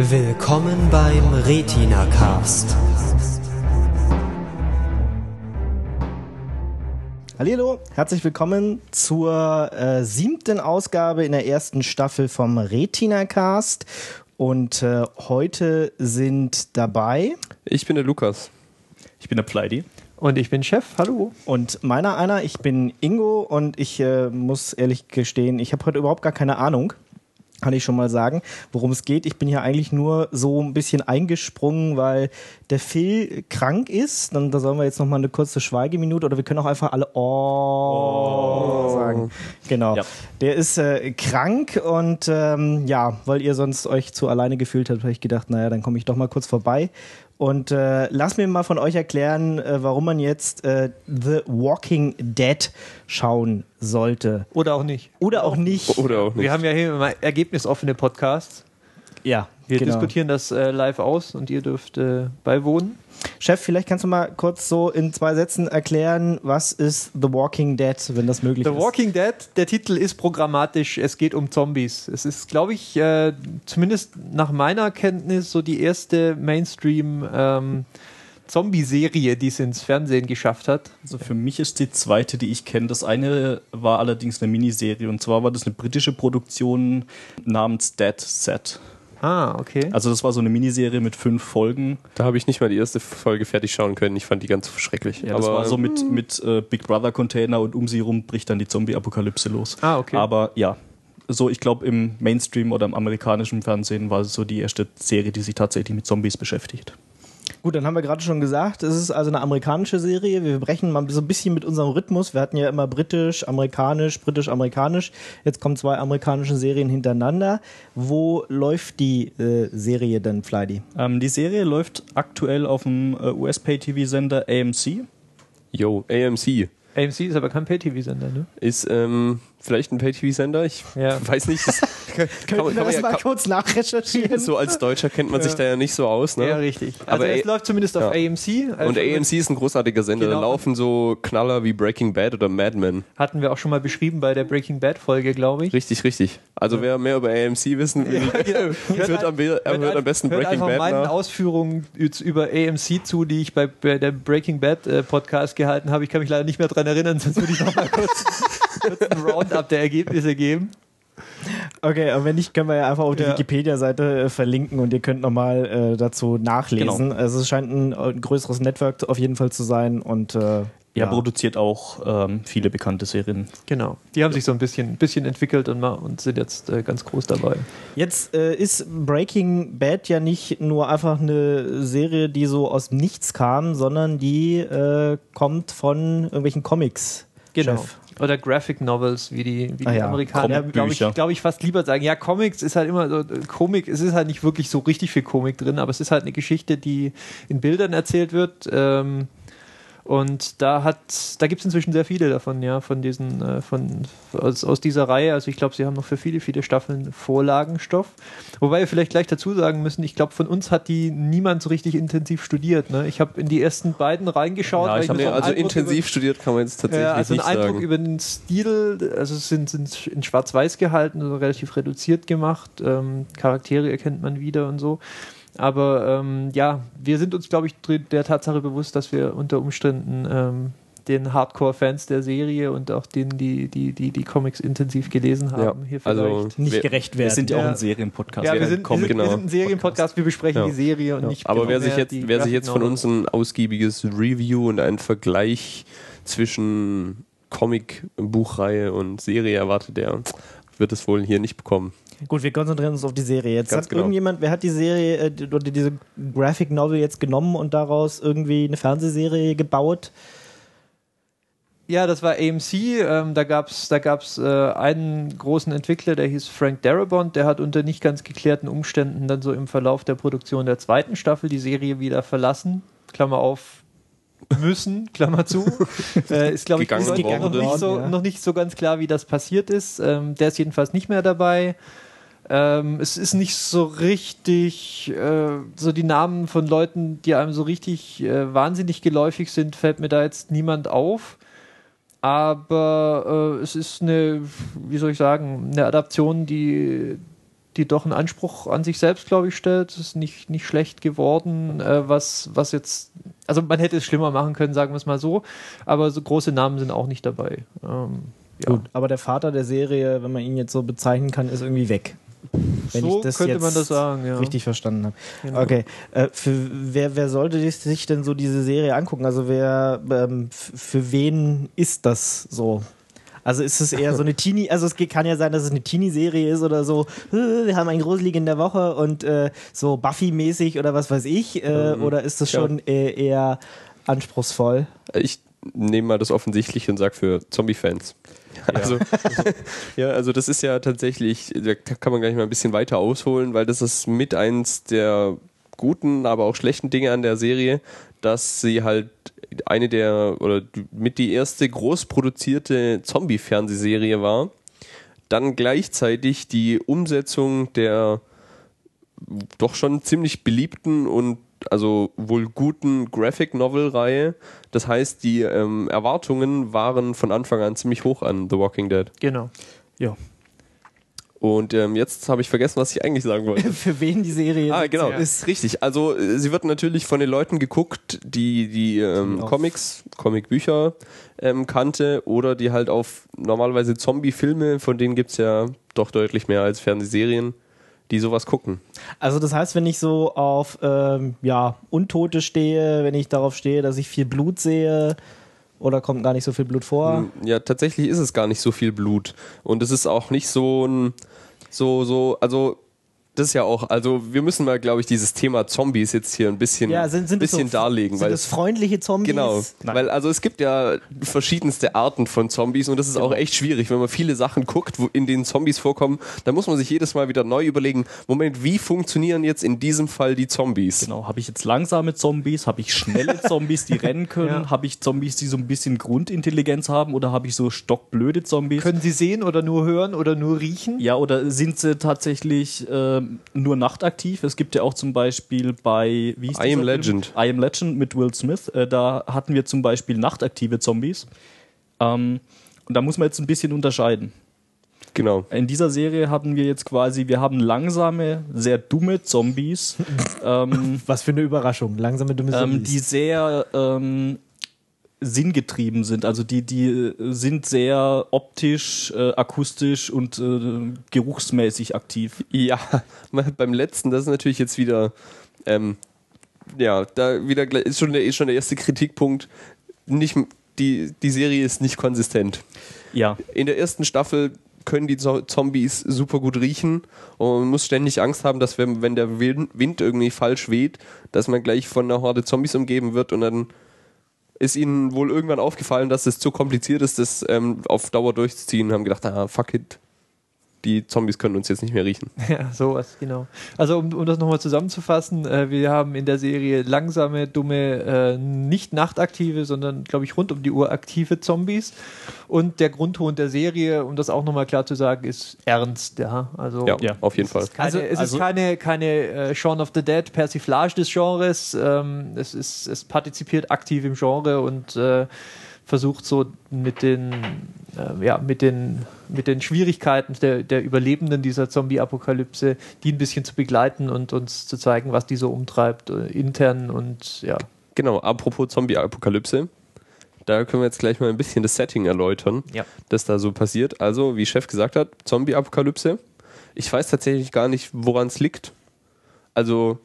Willkommen beim Retina Cast. Hallo, herzlich willkommen zur äh, siebten Ausgabe in der ersten Staffel vom Retina Cast. Und äh, heute sind dabei. Ich bin der Lukas. Ich bin der Pleidi. Und ich bin Chef, hallo. Und meiner einer, ich bin Ingo und ich äh, muss ehrlich gestehen, ich habe heute überhaupt gar keine Ahnung kann ich schon mal sagen, worum es geht. Ich bin hier eigentlich nur so ein bisschen eingesprungen, weil der Phil krank ist. Dann da sollen wir jetzt noch mal eine kurze Schweigeminute oder wir können auch einfach alle oh, oh. sagen. Genau. Ja. Der ist äh, krank und ähm, ja, weil ihr sonst euch zu alleine gefühlt habt, habe ich gedacht, naja, dann komme ich doch mal kurz vorbei und äh, lass mir mal von euch erklären, äh, warum man jetzt äh, The Walking Dead schauen sollte. Oder auch nicht. Oder auch nicht. Oder auch nicht. Wir haben ja hier immer ergebnisoffene Podcasts. Ja. Wir genau. diskutieren das äh, live aus und ihr dürft äh, beiwohnen. Chef, vielleicht kannst du mal kurz so in zwei Sätzen erklären, was ist The Walking Dead, wenn das möglich The ist. The Walking Dead, der Titel ist programmatisch, es geht um Zombies. Es ist, glaube ich, äh, zumindest nach meiner Kenntnis so die erste Mainstream- ähm, Zombie-Serie, die es ins Fernsehen geschafft hat. Also für mich ist die zweite, die ich kenne. Das eine war allerdings eine Miniserie und zwar war das eine britische Produktion namens Dead Set. Ah, okay. Also das war so eine Miniserie mit fünf Folgen. Da habe ich nicht mal die erste Folge fertig schauen können. Ich fand die ganz schrecklich. Ja, das Aber war so mit, mit äh, Big Brother Container und um sie herum bricht dann die Zombie-Apokalypse los. Ah, okay. Aber ja, so ich glaube im Mainstream oder im amerikanischen Fernsehen war es so die erste Serie, die sich tatsächlich mit Zombies beschäftigt. Gut, dann haben wir gerade schon gesagt, es ist also eine amerikanische Serie. Wir brechen mal so ein bisschen mit unserem Rhythmus. Wir hatten ja immer britisch, amerikanisch, britisch, amerikanisch. Jetzt kommen zwei amerikanische Serien hintereinander. Wo läuft die äh, Serie denn, Flydy? Ähm, die Serie läuft aktuell auf dem äh, US-Pay-TV-Sender AMC. Yo, AMC. AMC ist aber kein Pay-TV-Sender, ne? Ist ähm, vielleicht ein Pay-TV-Sender, ich ja. weiß nicht. Das kann, Können kann, wir das ja, mal kurz nachrecherchieren? So als Deutscher kennt man ja. sich da ja nicht so aus, ne? Ja, richtig. Also Aber es läuft zumindest auf AMC. Also und AMC ist ein großartiger Sender. Genau. Da laufen so Knaller wie Breaking Bad oder Mad Men. Hatten wir auch schon mal beschrieben bei der Breaking Bad-Folge, glaube ich. Richtig, richtig. Also wer mehr über AMC wissen will, hört, am, hört am besten hört Breaking Bad meinen nach. Ausführungen über AMC zu, die ich bei, bei der Breaking Bad äh, Podcast gehalten habe. Ich kann mich leider nicht mehr daran erinnern, sonst würde ich noch mal kurz, kurz ein Roundup der Ergebnisse geben. Okay, aber wenn nicht, können wir ja einfach auf die ja. Wikipedia-Seite äh, verlinken und ihr könnt nochmal äh, dazu nachlesen. Genau. Also es scheint ein, ein, größeres Network auf jeden Fall zu sein und äh, ja, produziert auch ähm, viele bekannte Serien. Genau. Die haben ja. sich so ein bisschen, bisschen entwickelt und, und sind jetzt äh, ganz groß dabei. Jetzt äh, ist Breaking Bad ja nicht nur einfach eine Serie, die so aus nichts kam, sondern die äh, kommt von irgendwelchen Comics. Genau. Chef. Oder Graphic Novels, wie die, wie ah, die ja. Amerikaner, glaube ich, glaub ich, fast lieber sagen. Ja, Comics ist halt immer so, Komik, es ist halt nicht wirklich so richtig viel Komik drin, aber es ist halt eine Geschichte, die in Bildern erzählt wird. Ähm, und da hat, da gibt es inzwischen sehr viele davon, ja, von diesen, äh, von aus, aus dieser Reihe. Also ich glaube, sie haben noch für viele, viele Staffeln Vorlagenstoff. Wobei wir vielleicht gleich dazu sagen müssen, ich glaube, von uns hat die niemand so richtig intensiv studiert. Ne? Ich habe in die ersten beiden reingeschaut. Ja, ich habe so also intensiv über, studiert kann man jetzt tatsächlich ja, also nicht einen Eindruck sagen. über den Stil, also es sind, sind in Schwarz-Weiß gehalten, also relativ reduziert gemacht. Ähm, Charaktere erkennt man wieder und so. Aber ähm, ja, wir sind uns, glaube ich, der Tatsache bewusst, dass wir unter Umständen ähm, den Hardcore-Fans der Serie und auch denen, die die, die, die Comics intensiv gelesen haben, ja, hier vielleicht also nicht gerecht werden. Wir sind ja auch ein Serienpodcast. Ja, wir sind, wir sind, genau. wir sind ein Serienpodcast, wir besprechen ja. die Serie und nicht Aber genau wer sich jetzt, wer sich jetzt von uns ein ausgiebiges Review und einen Vergleich zwischen Comic, Buchreihe und Serie erwartet, der wird es wohl hier nicht bekommen. Gut, wir konzentrieren uns auf die Serie. Jetzt Ganz hat genau. irgendjemand, wer hat die Serie äh, oder diese Graphic Novel jetzt genommen und daraus irgendwie eine Fernsehserie gebaut? Ja, das war AMC. Ähm, da gab es da gab's, äh, einen großen Entwickler, der hieß Frank Darabont. Der hat unter nicht ganz geklärten Umständen dann so im Verlauf der Produktion der zweiten Staffel die Serie wieder verlassen. Klammer auf, müssen, Klammer zu. äh, ist, glaube ich, Gegangen noch, nicht so, ja. noch nicht so ganz klar, wie das passiert ist. Ähm, der ist jedenfalls nicht mehr dabei. Ähm, es ist nicht so richtig, äh, so die Namen von Leuten, die einem so richtig äh, wahnsinnig geläufig sind, fällt mir da jetzt niemand auf. Aber äh, es ist eine, wie soll ich sagen, eine Adaption, die, die doch einen Anspruch an sich selbst, glaube ich, stellt. Ist nicht, nicht schlecht geworden, äh, was, was jetzt, also man hätte es schlimmer machen können, sagen wir es mal so, aber so große Namen sind auch nicht dabei. Ähm, ja. Gut, aber der Vater der Serie, wenn man ihn jetzt so bezeichnen kann, ist irgendwie weg. Wenn So ich das könnte jetzt man das sagen, ja. richtig verstanden habe. Genau. Okay, äh, für wer, wer sollte sich denn so diese Serie angucken? Also wer, ähm, für wen ist das so? Also ist es eher so eine Teenie, also es kann ja sein, dass es eine Teenie-Serie ist oder so, äh, wir haben einen Gruselig in der Woche und äh, so Buffy-mäßig oder was weiß ich, äh, Mhm. oder ist das Ja. schon äh, eher anspruchsvoll? Ich nehme mal das Offensichtliche und sage für Zombie-Fans. Also, ja, also das ist ja tatsächlich, da kann man gleich mal ein bisschen weiter ausholen, weil das ist mit eins der guten, aber auch schlechten Dinge an der Serie, dass sie halt eine der oder mit die erste groß produzierte Zombie-Fernsehserie war. Dann gleichzeitig die Umsetzung der doch schon ziemlich beliebten und also wohl guten Graphic Novel Reihe. Das heißt, die ähm, Erwartungen waren von Anfang an ziemlich hoch an The Walking Dead. Genau. Ja. Und ähm, jetzt habe ich vergessen, was ich eigentlich sagen wollte. für wen die Serie Ah, genau, ist? ist richtig. Also äh, sie wird natürlich von den Leuten geguckt, die die ähm, Comics, Comicbücher ähm, kannte oder die halt auf normalerweise Zombie-Filme, von denen gibt's ja doch deutlich mehr als Fernsehserien, die sowas gucken. Also das heißt, wenn ich so auf ähm, ja, Untote stehe, wenn ich darauf stehe, dass ich viel Blut sehe, oder kommt gar nicht so viel Blut vor? Ja, tatsächlich ist es gar nicht so viel Blut. Und es ist auch nicht so ein, so, so, also, das ist ja auch, also, wir müssen mal, glaube ich, dieses Thema Zombies jetzt hier ein bisschen, Ja, sind, sind bisschen das so, darlegen, sind weil das freundliche Zombies? Genau, Nein. weil also es gibt ja verschiedenste Arten von Zombies und das ist auch echt schwierig, wenn man viele Sachen guckt, wo, in denen Zombies vorkommen, dann muss man sich jedes Mal wieder neu überlegen, Moment, wie funktionieren jetzt in diesem Fall die Zombies? Genau, habe ich jetzt langsame Zombies, habe ich schnelle Zombies, die rennen können, Ja. habe ich Zombies, die so ein bisschen Grundintelligenz haben oder habe ich so stockblöde Zombies? Können Sie sehen oder nur hören oder nur riechen? ja, oder sind sie tatsächlich ähm, nur nachtaktiv? Es gibt ja auch zum Beispiel bei wie hieß I Am Legend. Film? I Am Legend mit Will Smith. Äh, da hatten wir zum Beispiel nachtaktive Zombies. Ähm, und da muss man jetzt ein bisschen unterscheiden. Genau. In dieser Serie haben wir jetzt quasi, wir haben langsame, sehr dumme Zombies, ähm, Was für eine Überraschung. Langsame dumme ähm, Zombies. die sehr ähm, sinngetrieben sind. Also die, die äh, sind sehr optisch, äh, akustisch und äh, geruchsmäßig aktiv. Ja, beim letzten, das ist natürlich jetzt wieder, ähm, ja, da wieder ist schon der, ist schon der erste Kritikpunkt. Nicht, die, die Serie ist nicht konsistent. Ja. In der ersten Staffel können die Zo- Zombies super gut riechen und man muss ständig Angst haben, dass wenn, wenn der Wind, Wind irgendwie falsch weht, dass man gleich von einer Horde Zombies umgeben wird und dann ist ihnen wohl irgendwann aufgefallen, dass es zu kompliziert ist, das ähm, auf Dauer durchzuziehen haben gedacht, ah, fuck it, die Zombies können uns jetzt nicht mehr riechen. Ja, sowas, genau. Also um, um das nochmal zusammenzufassen, äh, wir haben in der Serie langsame, dumme, äh, nicht nachtaktive, sondern, glaube ich, rund um die Uhr aktive Zombies. Und der Grundton der Serie, um das auch nochmal klar zu sagen, ist ernst, ja. Also Ja, Ja. auf jeden Fall. Keine, Also- es also- ist keine, keine äh, Shaun of the Dead Persiflage des Genres. Ähm, es, ist, es partizipiert aktiv im Genre und äh, versucht so mit den, äh, ja, mit den, mit den Schwierigkeiten der, der Überlebenden dieser Zombie-Apokalypse, die ein bisschen zu begleiten und uns zu zeigen, was die so umtreibt, äh, intern und ja. Genau, apropos Zombie-Apokalypse. Da können wir jetzt gleich mal ein bisschen das Setting erläutern, Ja. das da so passiert. Also, wie Chef gesagt hat, Zombie-Apokalypse. Ich weiß tatsächlich gar nicht, woran es liegt. Also,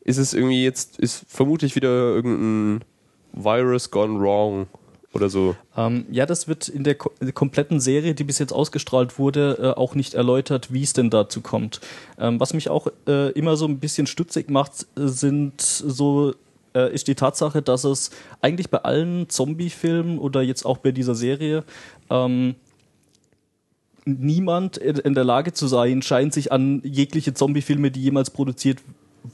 ist es irgendwie jetzt, ist vermutlich wieder irgendein Virus gone wrong oder so. Ähm, ja, das wird in der ko kompletten Serie, die bis jetzt ausgestrahlt wurde, äh, auch nicht erläutert, wie es denn dazu kommt. Ähm, was mich auch äh, immer so ein bisschen stutzig macht, sind so äh, ist die Tatsache, dass es eigentlich bei allen Zombie-Filmen oder jetzt auch bei dieser Serie ähm, niemand in der Lage zu sein scheint, sich an jegliche Zombie-Filme, die jemals produziert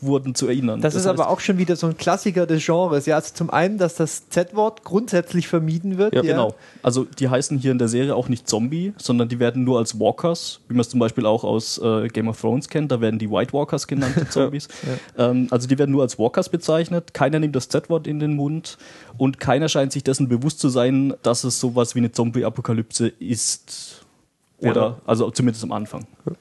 wurden, zu erinnern. Das, ist heißt, aber auch schon wieder so ein Klassiker des Genres. Ja, also zum einen, dass das Z-Wort grundsätzlich vermieden wird. Ja, Genau. Also die heißen hier in der Serie auch nicht Zombie, sondern die werden nur als Walkers, wie man es zum Beispiel auch aus äh, Game of Thrones kennt. Da werden die White Walkers genannt, die Zombies. ähm, also die werden nur als Walkers bezeichnet. Keiner nimmt das Z-Wort in den Mund und keiner scheint sich dessen bewusst zu sein, dass es sowas wie eine Zombie-Apokalypse ist. Oder, Ja. also zumindest am Anfang. Ja,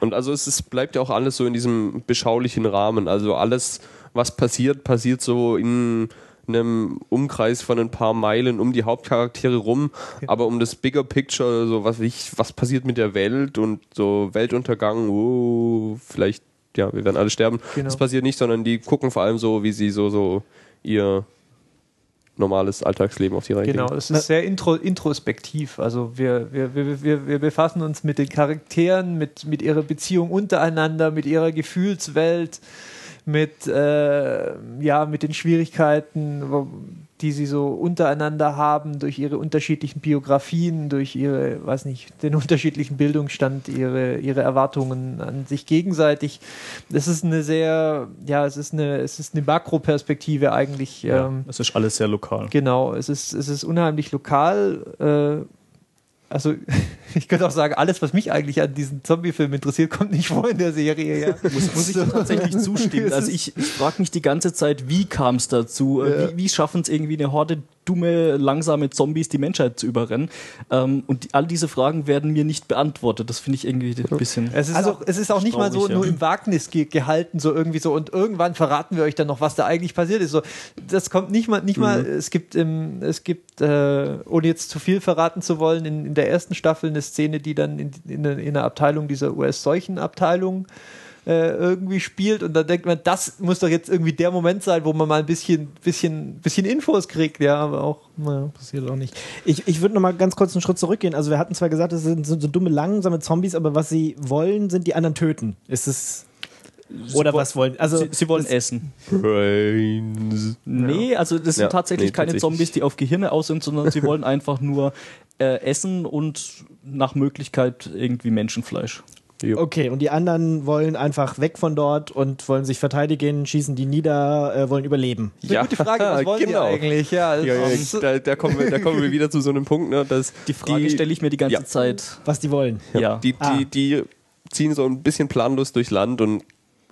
und also es ist, bleibt ja auch alles so in diesem beschaulichen Rahmen. Also alles, was passiert, passiert so in einem Umkreis von ein paar Meilen um die Hauptcharaktere rum, aber um das Bigger Picture, so was ich, was passiert mit der Welt und so Weltuntergang, oh, vielleicht, ja, wir werden alle sterben. Genau. Das passiert nicht, sondern die gucken vor allem so, wie sie so, so ihr normales Alltagsleben auf die Reihe Genau, es ist sehr intro, introspektiv. Also wir, wir, wir, wir, wir befassen uns mit den Charakteren, mit, mit ihrer Beziehung untereinander, mit ihrer Gefühlswelt, mit, äh, ja, mit den Schwierigkeiten, die sie so untereinander haben, durch ihre unterschiedlichen Biografien, durch ihre, weiß nicht, den unterschiedlichen Bildungsstand, ihre, ihre Erwartungen an sich gegenseitig. Das ist eine sehr, ja, es ist eine, es ist eine Makroperspektive eigentlich. Ja, ähm, es ist alles sehr lokal. Genau, es ist, es ist unheimlich lokal. Äh, also ich könnte auch sagen, alles, was mich eigentlich an diesen Zombie-Film interessiert, kommt nicht vor in der Serie. Ja. Muss, muss ich tatsächlich zustimmen. Also ich, ich frage mich die ganze Zeit, wie kam es dazu? Ja. Wie, wie schaffen es irgendwie eine Horde dumme, langsame Zombies die Menschheit zu überrennen? Ähm, und die, all diese Fragen werden mir nicht beantwortet. Das finde ich irgendwie ein bisschen... Es ist Also, auch, es ist auch nicht mal so ja. nur im Wagnis ge gehalten, so irgendwie so und irgendwann verraten wir euch dann noch, was da eigentlich passiert ist. So, das kommt nicht mal, nicht mal, es gibt im, es gibt, äh, ohne jetzt zu viel verraten zu wollen, in, in der ersten Staffel eine Szene, die dann in, in, in einer Abteilung dieser US-Seuchenabteilung äh, irgendwie spielt und dann denkt man, das muss doch jetzt irgendwie der Moment sein, wo man mal ein bisschen, bisschen, bisschen Infos kriegt, ja, aber auch, naja. Passiert auch nicht. Ich, ich würde noch mal ganz kurz einen Schritt zurückgehen. Also wir hatten zwar gesagt, es sind, sind so dumme, langsame Zombies, aber was sie wollen, sind die anderen töten. Ist es... Oder wo- was wollen? Also sie, sie wollen das- essen. Brains. Nee, also das sind Ja, tatsächlich nee, keine tatsächlich. Zombies, die auf Gehirne aus sind, sondern sie wollen einfach nur äh, essen und nach Möglichkeit irgendwie Menschenfleisch. Okay, und die anderen wollen einfach weg von dort und wollen sich verteidigen, schießen die nieder, äh, wollen überleben. Eine gute Frage, was wollen genau. die eigentlich? Ja, Ja, ja, da, da, kommen wir, da kommen wir wieder zu so einem Punkt, ne, dass Die Frage stelle ich mir die ganze Ja. Zeit. Was die wollen. Ja. Die, die, Ah. die ziehen so ein bisschen planlos durchs Land und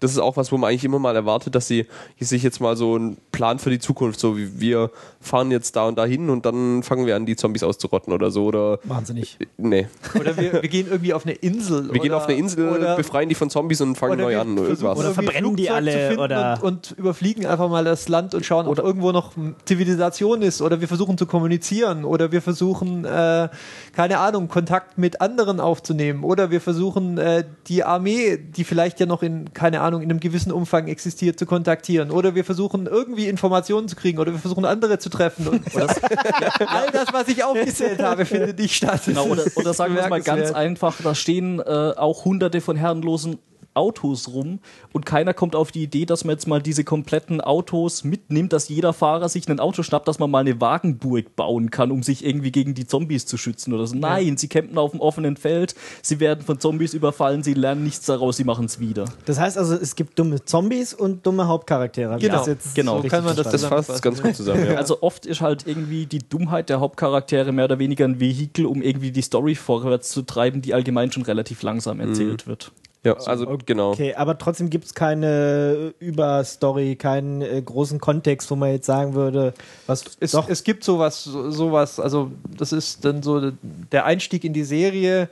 das ist auch was, wo man eigentlich immer mal erwartet, dass sie sich jetzt mal so einen Plan für die Zukunft, so wie wir fahren jetzt da und da hin und dann fangen wir an, die Zombies auszurotten oder so. Oder Wahnsinnig. nee. Oder wir, wir gehen irgendwie auf eine Insel. Wir oder, gehen auf eine Insel, oder, befreien die von Zombies und fangen oder neu an oder irgendwas. Oder verbrennen die alle, oder- Und, und überfliegen einfach mal das Land und schauen, ob irgendwo noch Zivilisation ist. Oder wir versuchen zu kommunizieren. Oder wir versuchen, äh, keine Ahnung, Kontakt mit anderen aufzunehmen. Oder wir versuchen, äh, die Armee, die vielleicht ja noch in, keine Ahnung, in einem gewissen Umfang existiert, zu kontaktieren. Oder wir versuchen, irgendwie Informationen zu kriegen. Oder wir versuchen, andere zu treffen. Und all das, was ich aufgezählt habe, findet nicht statt. Genau, oder, oder sagen wir es mal ganz einfach, da stehen äh, auch hunderte von herrenlosen Autos rum und keiner kommt auf die Idee, dass man jetzt mal diese kompletten Autos mitnimmt, dass jeder Fahrer sich ein Auto schnappt, dass man mal eine Wagenburg bauen kann, um sich irgendwie gegen die Zombies zu schützen oder so. Nein, sie campen auf dem offenen Feld, sie werden von Zombies überfallen, sie lernen nichts daraus, sie machen es wieder. Das heißt also, es gibt dumme Zombies und dumme Hauptcharaktere. Genau, das jetzt genau. richtig kann man das das fasst ganz gut zusammen. Ja. Also oft ist halt irgendwie die Dummheit der Hauptcharaktere mehr oder weniger ein Vehikel, um irgendwie die Story vorwärts zu treiben, die allgemein schon relativ langsam erzählt wird. Ja, also genau. Okay, aber trotzdem gibt es keine Überstory, keinen äh, großen Kontext, wo man jetzt sagen würde, was es, doch es gibt sowas, so- sowas, also das ist dann so der Einstieg in die Serie.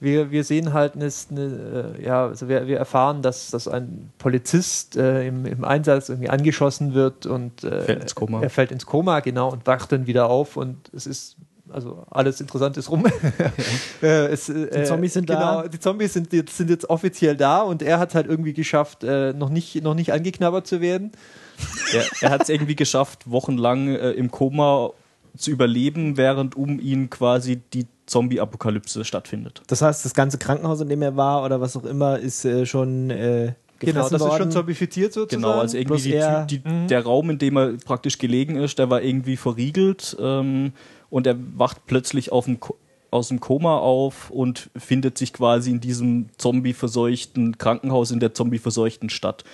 Wir, wir sehen halt eine, eine äh, ja, also wir, wir erfahren, dass, dass ein Polizist äh, im, im Einsatz irgendwie angeschossen wird und äh, Fällt ins Koma. er fällt ins Koma, genau, und wacht dann wieder auf und es ist also alles Interessante ist rum. äh, es, äh, Die Zombies sind genau, da. Die Zombies sind jetzt, sind jetzt offiziell da und er hat halt irgendwie geschafft, äh, noch, nicht, noch nicht angeknabbert zu werden. Er, er hat es irgendwie geschafft, wochenlang äh, im Koma zu überleben, während um ihn quasi die Zombie-Apokalypse stattfindet. Das heißt, das ganze Krankenhaus, in dem er war oder was auch immer, ist äh, schon äh, Genau, das ist worden. schon zombifiziert sozusagen. Genau, also irgendwie die, die, der Raum, in dem er praktisch gelegen ist, der war irgendwie verriegelt ähm, und er wacht plötzlich auf dem aus dem Koma auf und findet sich quasi in diesem zombie-verseuchten Krankenhaus in der zombie-verseuchten Stadt.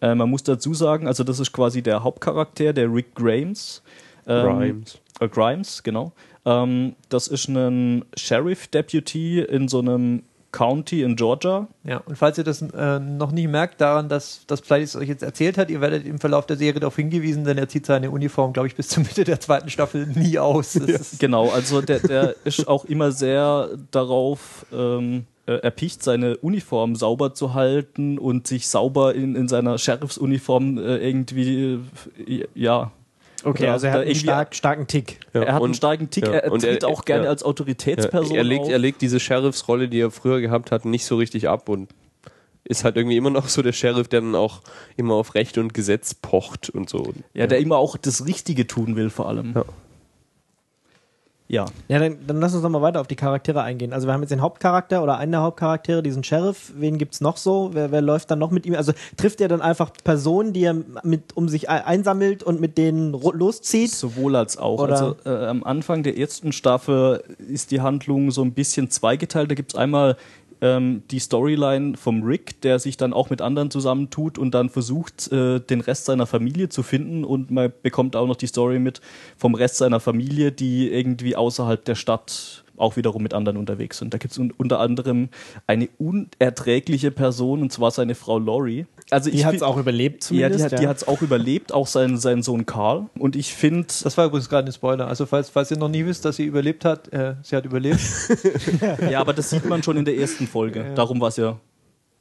Äh, man muss dazu sagen, also das ist quasi der Hauptcharakter, der Rick Grimes. Ähm, Grimes. Äh, Grimes, genau. Ähm, das ist ein Sheriff-Deputy in so einem County in Georgia. Ja, und falls ihr das äh, noch nicht merkt, daran, dass das Pleitis es euch jetzt erzählt hat, ihr werdet im Verlauf der Serie darauf hingewiesen, denn er zieht seine Uniform, glaube ich, bis zur Mitte der zweiten Staffel nie aus. Ist, Genau, also der, der ist auch immer sehr darauf ähm, äh, erpicht, seine Uniform sauber zu halten und sich sauber in, in seiner Sheriffsuniform äh, irgendwie, äh, ja. Okay, also er hat einen stark, starken Tick. Ja, er hat einen und- starken Tick, ja, er und tritt er- auch gerne ja. als Autoritätsperson er, legt, auf. er legt diese Sheriffsrolle, die er früher gehabt hat, nicht so richtig ab und ist halt irgendwie immer noch so der Sheriff, der dann auch immer auf Recht und Gesetz pocht und so. ja, der immer auch das Richtige tun will, vor allem. Ja. Ja. Ja, dann, dann lass uns noch mal weiter auf die Charaktere eingehen. Also wir haben jetzt den Hauptcharakter oder einen der Hauptcharaktere, diesen Sheriff. Wen gibt's noch so? Wer, wer läuft dann noch mit ihm? Also trifft er dann einfach Personen, die er mit um sich ein- einsammelt und mit denen loszieht? Sowohl als auch. Oder- Also äh, am Anfang der ersten Staffel ist die Handlung so ein bisschen zweigeteilt. Da gibt es einmal ähm, die Storyline vom Rick, der sich dann auch mit anderen zusammentut und dann versucht, äh, den Rest seiner Familie zu finden. Und man bekommt auch noch die Story mit vom Rest seiner Familie, die irgendwie außerhalb der Stadt auch wiederum mit anderen unterwegs sind. Da gibt es un unter anderem eine unerträgliche Person, und zwar seine Frau Lori. Also Die hat's fi- auch überlebt ja, zumindest. die hat die hat's auch überlebt, auch sein, sein Sohn Karl. Und ich finde, Das war übrigens gerade ein Spoiler. Also falls, falls ihr noch nie wisst, dass sie überlebt hat, äh, sie hat überlebt. ja, aber das sieht man schon in der ersten Folge. Darum war es ja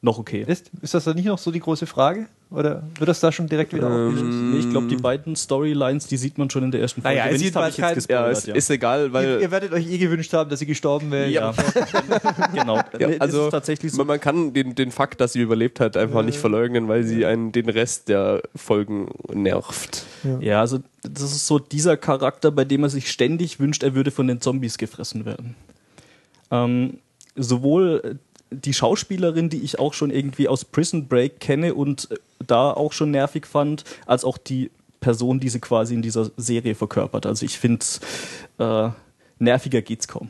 noch okay. Ist, ist das dann nicht noch so die große Frage? Oder wird das da schon direkt wieder aufgelöst? Nee, ich glaube, die beiden Storylines, die sieht man schon in der ersten Folge. Naja, Wenn sieht ich jetzt Ja, es ja. ist egal, weil Ihr, ihr werdet euch eh gewünscht haben, dass sie gestorben wäre. Ja, genau. Ja, also ist tatsächlich so. man, kann den, den Fakt, dass sie überlebt hat, einfach nicht verleugnen, weil sie einen den Rest der Folgen nervt. Ja, also das ist so dieser Charakter, bei dem er sich ständig wünscht, er würde von den Zombies gefressen werden. Ähm, sowohl äh, die Schauspielerin, die ich auch schon irgendwie aus Prison Break kenne und äh, da auch schon nervig fand, als auch die Person, die sie quasi in dieser Serie verkörpert. Also ich finde, äh, nerviger geht's kaum.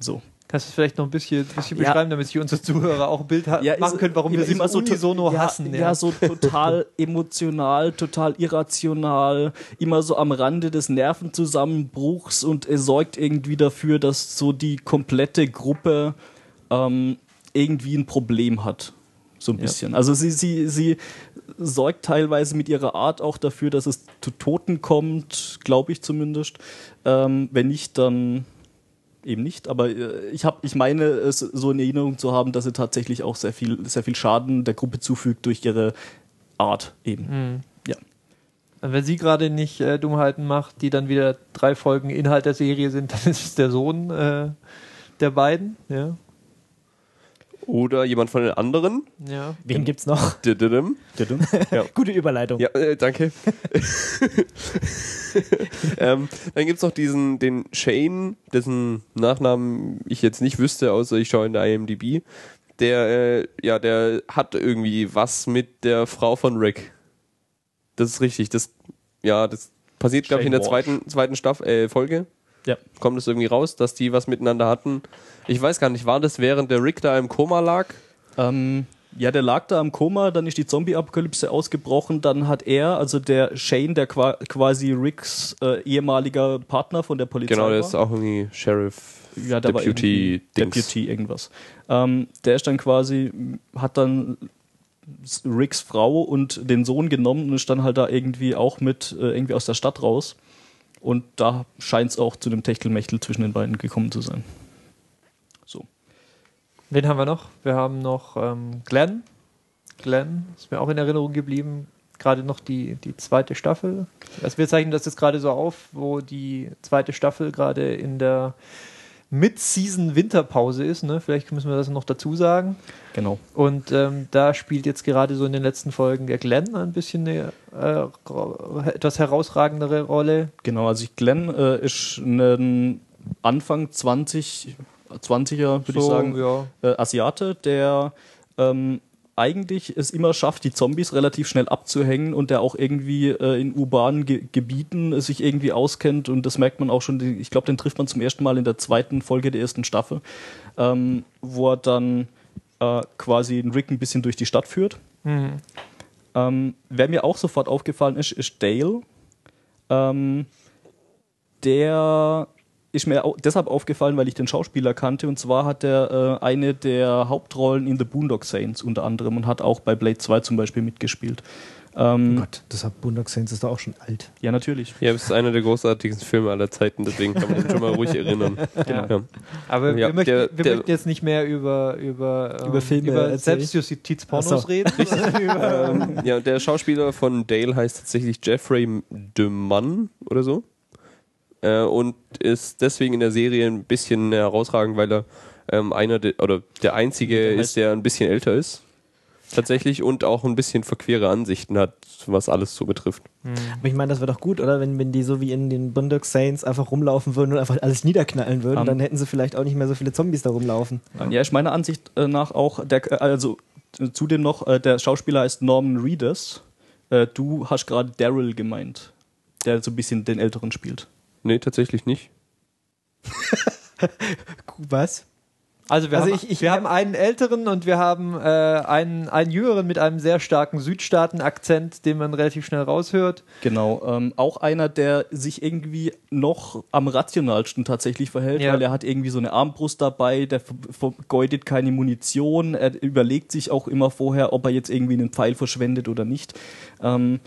So. Kannst du es vielleicht noch ein bisschen, bisschen Ja. beschreiben, damit sich unsere Zuhörer auch ein Bild ha- machen können, warum wir sie immer so unisono ja, hassen? Ja. so total emotional, total irrational, immer so am Rande des Nervenzusammenbruchs und er sorgt irgendwie dafür, dass so die komplette Gruppe ähm, irgendwie ein Problem hat. So ein bisschen. Also sie, sie, sie sorgt teilweise mit ihrer Art auch dafür, dass es zu Toten kommt, glaube ich zumindest. Ähm, wenn nicht, dann eben nicht, aber äh, ich habe, ich meine, es so in Erinnerung zu haben, dass sie tatsächlich auch sehr viel, sehr viel Schaden der Gruppe zufügt durch ihre Art eben. Ja. Und Wenn sie gerade nicht äh, Dummheiten macht, die dann wieder drei Folgen Inhalt der Serie sind, dann ist es der Sohn äh, der beiden. Ja. Oder jemand von den anderen. ja. Wen gibt's noch? Dididim. Gute Überleitung. Ja, äh, danke. ähm, dann gibt es noch diesen, den Shane, dessen Nachnamen ich jetzt nicht wüsste, außer ich schaue in der IMDb. Der, äh, ja, der hat irgendwie was mit der Frau von Rick. Das ist richtig. Das, ja, das passiert, glaube ich, in der zweiten, zweiten Staffel, äh, Folge. Ja. Kommt es irgendwie raus, dass die was miteinander hatten. Ich weiß gar nicht, war das während der Rick da im Koma lag? Ähm, ja, der lag da im Koma, dann ist die Zombie-Apokalypse ausgebrochen, dann hat er, also der Shane, der qua quasi Ricks äh, ehemaliger Partner von der Polizei Genau, der war. ist auch irgendwie Sheriff, ja, der war Deputy, Dings. Deputy irgendwas. Ähm, der ist dann quasi, hat dann Ricks Frau und den Sohn genommen und ist dann halt da irgendwie auch mit äh, irgendwie aus der Stadt raus. Und da scheint es auch zu dem Techtelmechtel zwischen den beiden gekommen zu sein. So. Wen haben wir noch? Wir haben noch ähm, Glenn. Glenn ist mir auch in Erinnerung geblieben. Gerade noch die, die zweite Staffel. Also wir zeichnen das jetzt gerade so auf, wo die zweite Staffel gerade in der Mid-Season-Winterpause ist. Ne? Vielleicht müssen wir das noch dazu sagen. Genau. Und ähm, da spielt jetzt gerade so in den letzten Folgen der Glenn ein bisschen eine äh, etwas herausragendere Rolle. Genau, also ich, Glenn äh, ist ein Anfang 20, 20er, würde ich So, sagen, ja. äh, Asiate, der ähm, eigentlich es immer schafft, die Zombies relativ schnell abzuhängen und der auch irgendwie äh, in urbanen Ge Gebieten äh, sich irgendwie auskennt und das merkt man auch schon, ich glaube, den trifft man zum ersten Mal in der zweiten Folge der ersten Staffel, ähm, wo er dann äh, quasi den Rick ein bisschen durch die Stadt führt. Mhm. Ähm, wer mir auch sofort aufgefallen ist, ist Dale. Ähm, der ist mir deshalb aufgefallen, weil ich den Schauspieler kannte. Und zwar hat er äh, eine der Hauptrollen in The Boondock Saints unter anderem und hat auch bei Blade 2 zum Beispiel mitgespielt. Ähm, Oh Gott, das hat Boondock Saints ist doch auch schon alt. Ja, natürlich. Ja, es ist einer der großartigsten Filme aller Zeiten, deswegen kann man den schon mal ruhig erinnern. Genau. Ja. Aber Ja, wir, möchten, der- wir der- möchten jetzt nicht mehr über, über, ähm, Über Filme über? Selbstjustizpornos so. reden. ähm, ja, und der Schauspieler von Dale heißt tatsächlich Jeffrey DeMunn oder so. Äh, und ist deswegen in der Serie ein bisschen herausragend, weil er ähm, einer de, oder der einzige ist, der ein bisschen älter ist. Tatsächlich und auch ein bisschen verquere Ansichten hat, was alles so betrifft. Aber ich meine, das wäre doch gut, oder? Wenn, wenn die so wie in den Boondock Saints einfach rumlaufen würden und einfach alles niederknallen würden, Um. dann hätten sie vielleicht auch nicht mehr so viele Zombies da rumlaufen. Ja, ist meiner Ansicht äh, nach auch, der, äh, also äh, zudem noch, der Schauspieler heißt Norman Reedus. Du hast gerade Daryl gemeint, der so ein bisschen den Älteren spielt. Nee, tatsächlich nicht. Was? also wir, Also haben, ich- ich- wir haben einen älteren und wir haben äh, einen, einen jüngeren mit einem sehr starken Südstaaten-Akzent, den man relativ schnell raushört. Genau, ähm, auch einer, der sich irgendwie noch am rationalsten tatsächlich verhält, Ja. weil er hat irgendwie so eine Armbrust dabei, der ver- vergeudet keine Munition, er überlegt sich auch immer vorher, ob er jetzt irgendwie einen Pfeil verschwendet oder nicht. Ähm,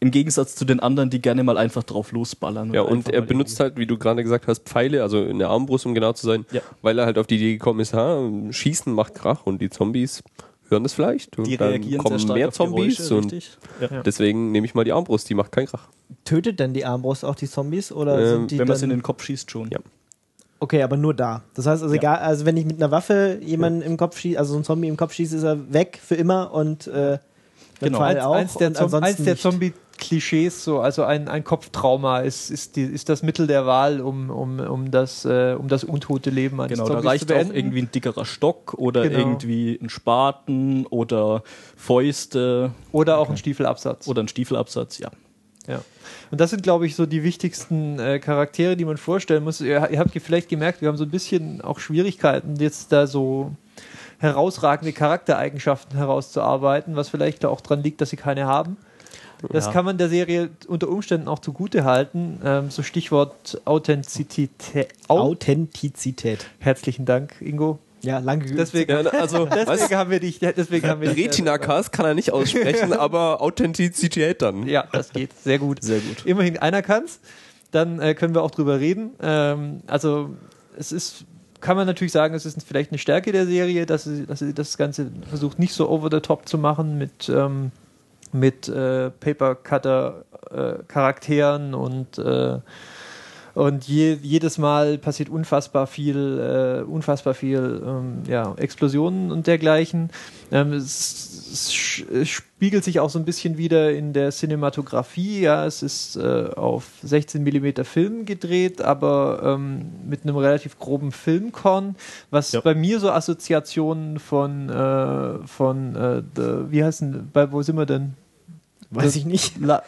Im Gegensatz zu den anderen, die gerne mal einfach drauf losballern. Ja, und er benutzt halt, wie du gerade gesagt hast, Pfeile, also in der Armbrust, um genau zu sein, Ja. weil er halt auf die Idee gekommen ist, ha, Schießen macht Krach und die Zombies hören das vielleicht. Und die dann reagieren kommen sehr stark mehr auf Zombies Geräusche, und? Ja. Ja. deswegen nehme ich mal die Armbrust, die macht keinen Krach. Tötet denn die Armbrust auch die Zombies? Oder Ähm, sind die Wenn man es in den Kopf schießt, schon. Ja. Okay, aber nur da. Das heißt also, Ja. egal, also wenn ich mit einer Waffe jemanden im Kopf schieße, also so einen Zombie im Kopf schieße, ist er weg für immer und äh, der Genau. Pfeil Eins, auch. eins der, und Zom eins der nicht. Zombie-Klischees, so, also ein, ein Kopftrauma ist, ist, die, ist das Mittel der Wahl, um, um, um, das, äh, um das untote Leben eines Genau, da reicht auch irgendwie ein dickerer Stock oder Genau. irgendwie ein Spaten oder Fäuste Oder auch ein Stiefelabsatz. oder ein Stiefelabsatz, ja. Ja. Und das sind, glaube ich, so die wichtigsten äh, Charaktere, die man vorstellen muss. Ihr, ihr habt vielleicht gemerkt, wir haben so ein bisschen auch Schwierigkeiten, jetzt da so herausragende Charaktereigenschaften herauszuarbeiten, was vielleicht da auch dran liegt, dass sie keine haben. Das Ja. kann man der Serie unter Umständen auch zugute halten. Ähm, so Stichwort Authentizität. Au Authentizität. Herzlichen Dank, Ingo. Ja, lange geübt. Deswegen, Ja, also, deswegen haben wir dich. Deswegen haben wir Retina-Cast kann er nicht aussprechen, aber Authentizität dann. Ja, das geht. Sehr gut. Sehr gut. Immerhin einer kann's. Dann äh, können wir auch drüber reden. Ähm, also es ist, kann man natürlich sagen, es ist vielleicht eine Stärke der Serie, dass sie, dass sie das Ganze versucht, nicht so over the top zu machen mit, ähm, mit äh, Paper Cutter äh, Charakteren und äh, und je, jedes Mal passiert unfassbar viel, äh, unfassbar viel ähm, ja, Explosionen und dergleichen. Ähm, es, es, es spiegelt sich auch so ein bisschen wieder in der Cinematografie. Ja, es ist äh, auf 16 mm Film gedreht, aber ähm, mit einem relativ groben Filmkorn, was Ja. bei mir so Assoziationen von, äh, von äh, the, wie heißt denn, bei, wo sind wir denn? Weiß ich nicht. La,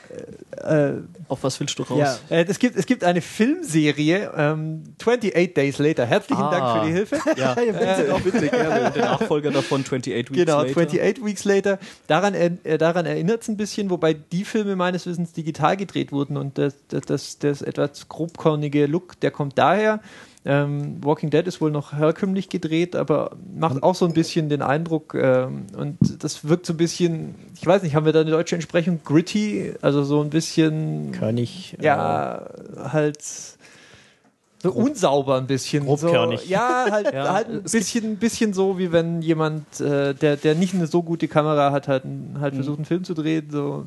äh, Auf was willst du raus? Ja. äh, es, gibt, es gibt eine Filmserie, ähm, 28 Days Later. Herzlichen Ah. Dank für die Hilfe. Ja, Äh, bitte gerne. Der Nachfolger davon, 28 Weeks Genau, Later. 28 Weeks Later. Daran, er, äh, daran erinnert es ein bisschen, wobei die Filme meines Wissens digital gedreht wurden und das, das, das, das etwas grobkornige Look, der kommt daher. Ähm, Walking Dead ist wohl noch herkömmlich gedreht, aber macht auch so ein bisschen den Eindruck ähm, und das wirkt so ein bisschen, ich weiß nicht, haben wir da eine deutsche Entsprechung? Gritty, also so ein bisschen, Körnig. äh, ja, halt so unsauber ein bisschen. Grobkörnig. So, ja, halt, Ja, halt ein bisschen, bisschen so, wie wenn jemand, äh, der, der nicht eine so gute Kamera hat, halt, halt Mhm. versucht, einen Film zu drehen. So.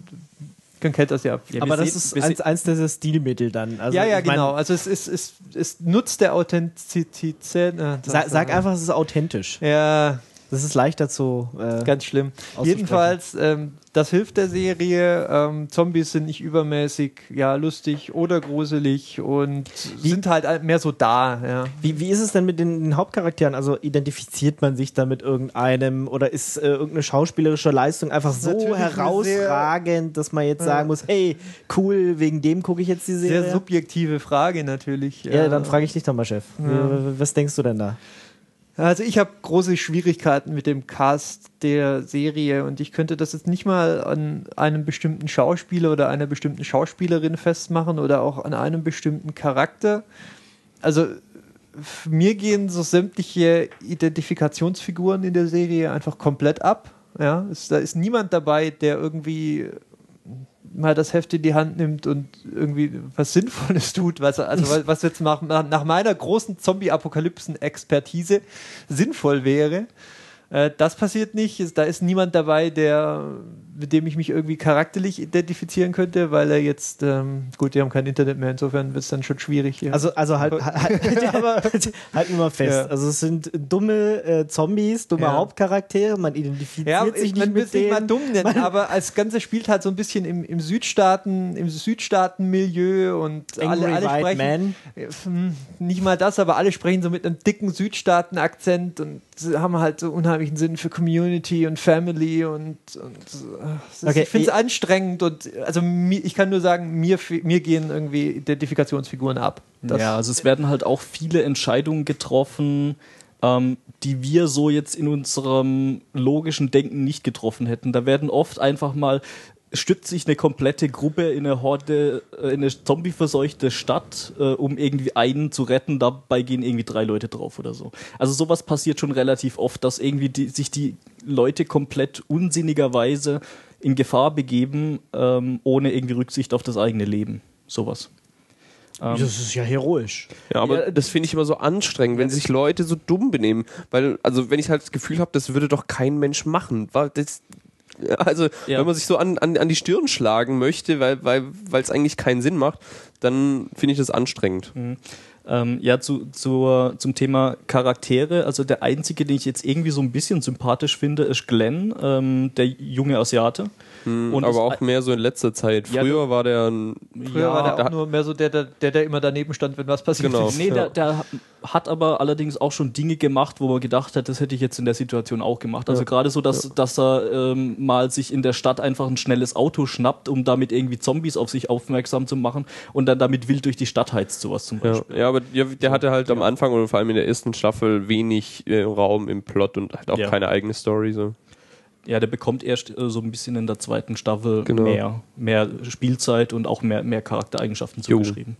Man kennt das ja. Ja, aber das sehen- ist eins, eins dieser Stilmittel dann. Also, ja, ja, ich mein, genau. Also es, ist, es, es nutzt der Authentizität. Äh, Sag, sag einfach, es ist authentisch. Ja, Das ist leichter zu. Äh, ganz schlimm. Jedenfalls, ähm, das hilft der Serie. Ähm, Zombies sind nicht übermäßig ja, lustig oder gruselig und sind halt mehr so da. Ja. wie, wie ist es denn mit den, den Hauptcharakteren? Also identifiziert man sich da mit irgendeinem oder ist äh, irgendeine schauspielerische Leistung einfach so herausragend, dass man jetzt Ja. sagen muss, hey, cool, wegen dem gucke ich jetzt die Serie? Sehr subjektive Frage natürlich. ja, dann frage ich dich doch mal, Chef. Wie- Was denkst du denn da? Also ich habe große Schwierigkeiten mit dem Cast der Serie und ich könnte das jetzt nicht mal an einem bestimmten Schauspieler oder einer bestimmten Schauspielerin festmachen oder auch an einem bestimmten Charakter. Also mir gehen so sämtliche Identifikationsfiguren in der Serie einfach komplett ab. Ja, es, da ist niemand dabei, der irgendwie mal das Heft in die Hand nimmt und irgendwie was Sinnvolles tut, was, also was- jetzt nach, nach meiner großen Zombie-Apokalypsen-Expertise sinnvoll wäre. Äh, Das passiert nicht. Da ist niemand dabei, der, mit dem ich mich irgendwie charakterlich identifizieren könnte, weil er jetzt, ähm, gut, die haben kein Internet mehr, insofern wird es dann schon schwierig. Hier. Also, also halt, halt, halt, halten wir mal fest. Ja. Also es sind dumme äh, Zombies, dumme Ja. Hauptcharaktere, man identifiziert Ja, sich ich, nicht man mit es nicht mal denen. dumm nennen, aber als Ganze spielt halt so ein bisschen im, im Südstaaten, im Südstaatenmilieu und Angry alle, alle White sprechen Man. Hm, nicht mal das, aber alle sprechen so mit einem dicken Südstaaten-Akzent und haben halt so unheimlichen Sinn für Community und Family und, und ist- Okay, ich finde es anstrengend und also ich kann nur sagen, mir, mir gehen irgendwie Identifikationsfiguren ab. Das- ja, also es werden halt auch viele Entscheidungen getroffen, ähm, die wir so jetzt in unserem logischen Denken nicht getroffen hätten. Da werden oft einfach mal stützt sich eine komplette Gruppe in eine Horde, äh, in eine zombieverseuchte Stadt, äh, um irgendwie einen zu retten. Dabei gehen irgendwie drei Leute drauf oder so. Also sowas passiert schon relativ oft, dass irgendwie die, sich die Leute komplett unsinnigerweise in Gefahr begeben, ähm, ohne irgendwie Rücksicht auf das eigene Leben. Sowas. Ähm, Das ist ja heroisch. Ja, aber Ja, das finde ich immer so anstrengend, wenn sich Leute so dumm benehmen. Weil, also wenn ich halt das Gefühl habe, das würde doch kein Mensch machen. Wa- Das, also, Ja. wenn man sich so an, an, an die Stirn schlagen möchte, weil weil weil, es eigentlich keinen Sinn macht, dann finde ich das anstrengend. Ähm, ja, zu, zur, zum Thema Charaktere. Also der einzige, den ich jetzt irgendwie so ein bisschen sympathisch finde, ist Glenn, ähm, der junge Asiate. Und aber auch mehr so in letzter Zeit. Ja, Früher war der ein, Früher Ja, war der da- auch nur mehr so der, der, der, der immer daneben stand, wenn was passiert Genau. ist. Nee, Ja. der, der hat aber allerdings auch schon Dinge gemacht, wo man gedacht hat, das hätte ich jetzt in der Situation auch gemacht. Also gerade so, dass, dass er ähm, mal sich in der Stadt einfach ein schnelles Auto schnappt, um damit irgendwie Zombies auf sich aufmerksam zu machen und dann damit wild durch die Stadt heizt, sowas zum ja, Beispiel. ja, aber der, der hatte halt am Anfang und vor allem in der ersten Staffel wenig äh, Raum im Plot und halt auch Ja. keine eigene Story. So. Ja, der bekommt erst äh, so ein bisschen in der zweiten Staffel Genau. mehr, mehr Spielzeit und auch mehr, mehr Charaktereigenschaften zugeschrieben.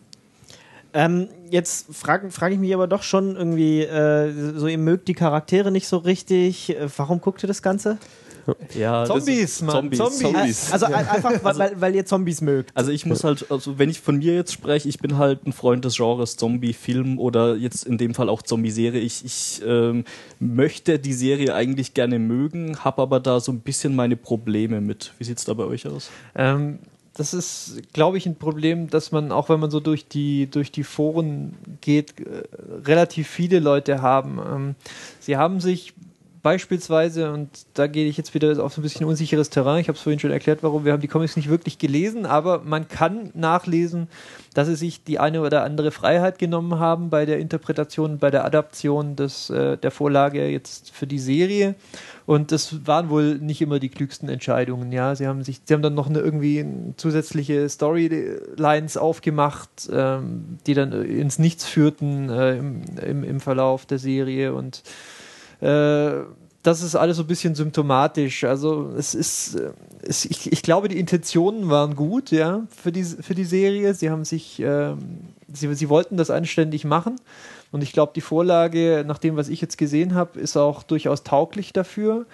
Ähm, jetzt frage frag ich mich aber doch schon irgendwie, äh, so ihr mögt die Charaktere nicht so richtig. Äh, warum guckt ihr das Ganze? Ja, Zombies, Mann, Zombies. Zombies. Zombies. Also ein- einfach, weil, weil, weil ihr Zombies mögt. Also ich muss halt, also wenn ich von mir jetzt spreche, ich bin halt ein Freund des Genres Zombie-Film oder jetzt in dem Fall auch Zombie-Serie. Ich, ich ähm, möchte die Serie eigentlich gerne mögen, habe aber da so ein bisschen meine Probleme mit. Wie sieht's da bei euch aus? Ähm, das ist, glaube ich, ein Problem, dass man, auch wenn man so durch die, durch die Foren geht, äh, relativ viele Leute haben. Ähm, sie haben sich beispielsweise, und da gehe ich jetzt wieder auf so ein bisschen unsicheres Terrain, ich habe es vorhin schon erklärt, warum, wir haben die Comics nicht wirklich gelesen, aber man kann nachlesen, dass sie sich die eine oder andere Freiheit genommen haben bei der Interpretation, bei der Adaption des, äh, der Vorlage jetzt für die Serie. Und das waren wohl nicht immer die klügsten Entscheidungen. Ja, sie haben sich, sie haben dann noch eine irgendwie zusätzliche Storylines aufgemacht, ähm, die dann ins Nichts führten äh, im, im, im Verlauf der Serie und das ist alles so ein bisschen symptomatisch. Also es ist, äh, es, ich, ich glaube, die Intentionen waren gut, ja, für die, für die Serie. Sie haben sich, ähm, sie, sie wollten das anständig machen. Und ich glaube, die Vorlage, nach dem, was ich jetzt gesehen habe, ist auch durchaus tauglich dafür.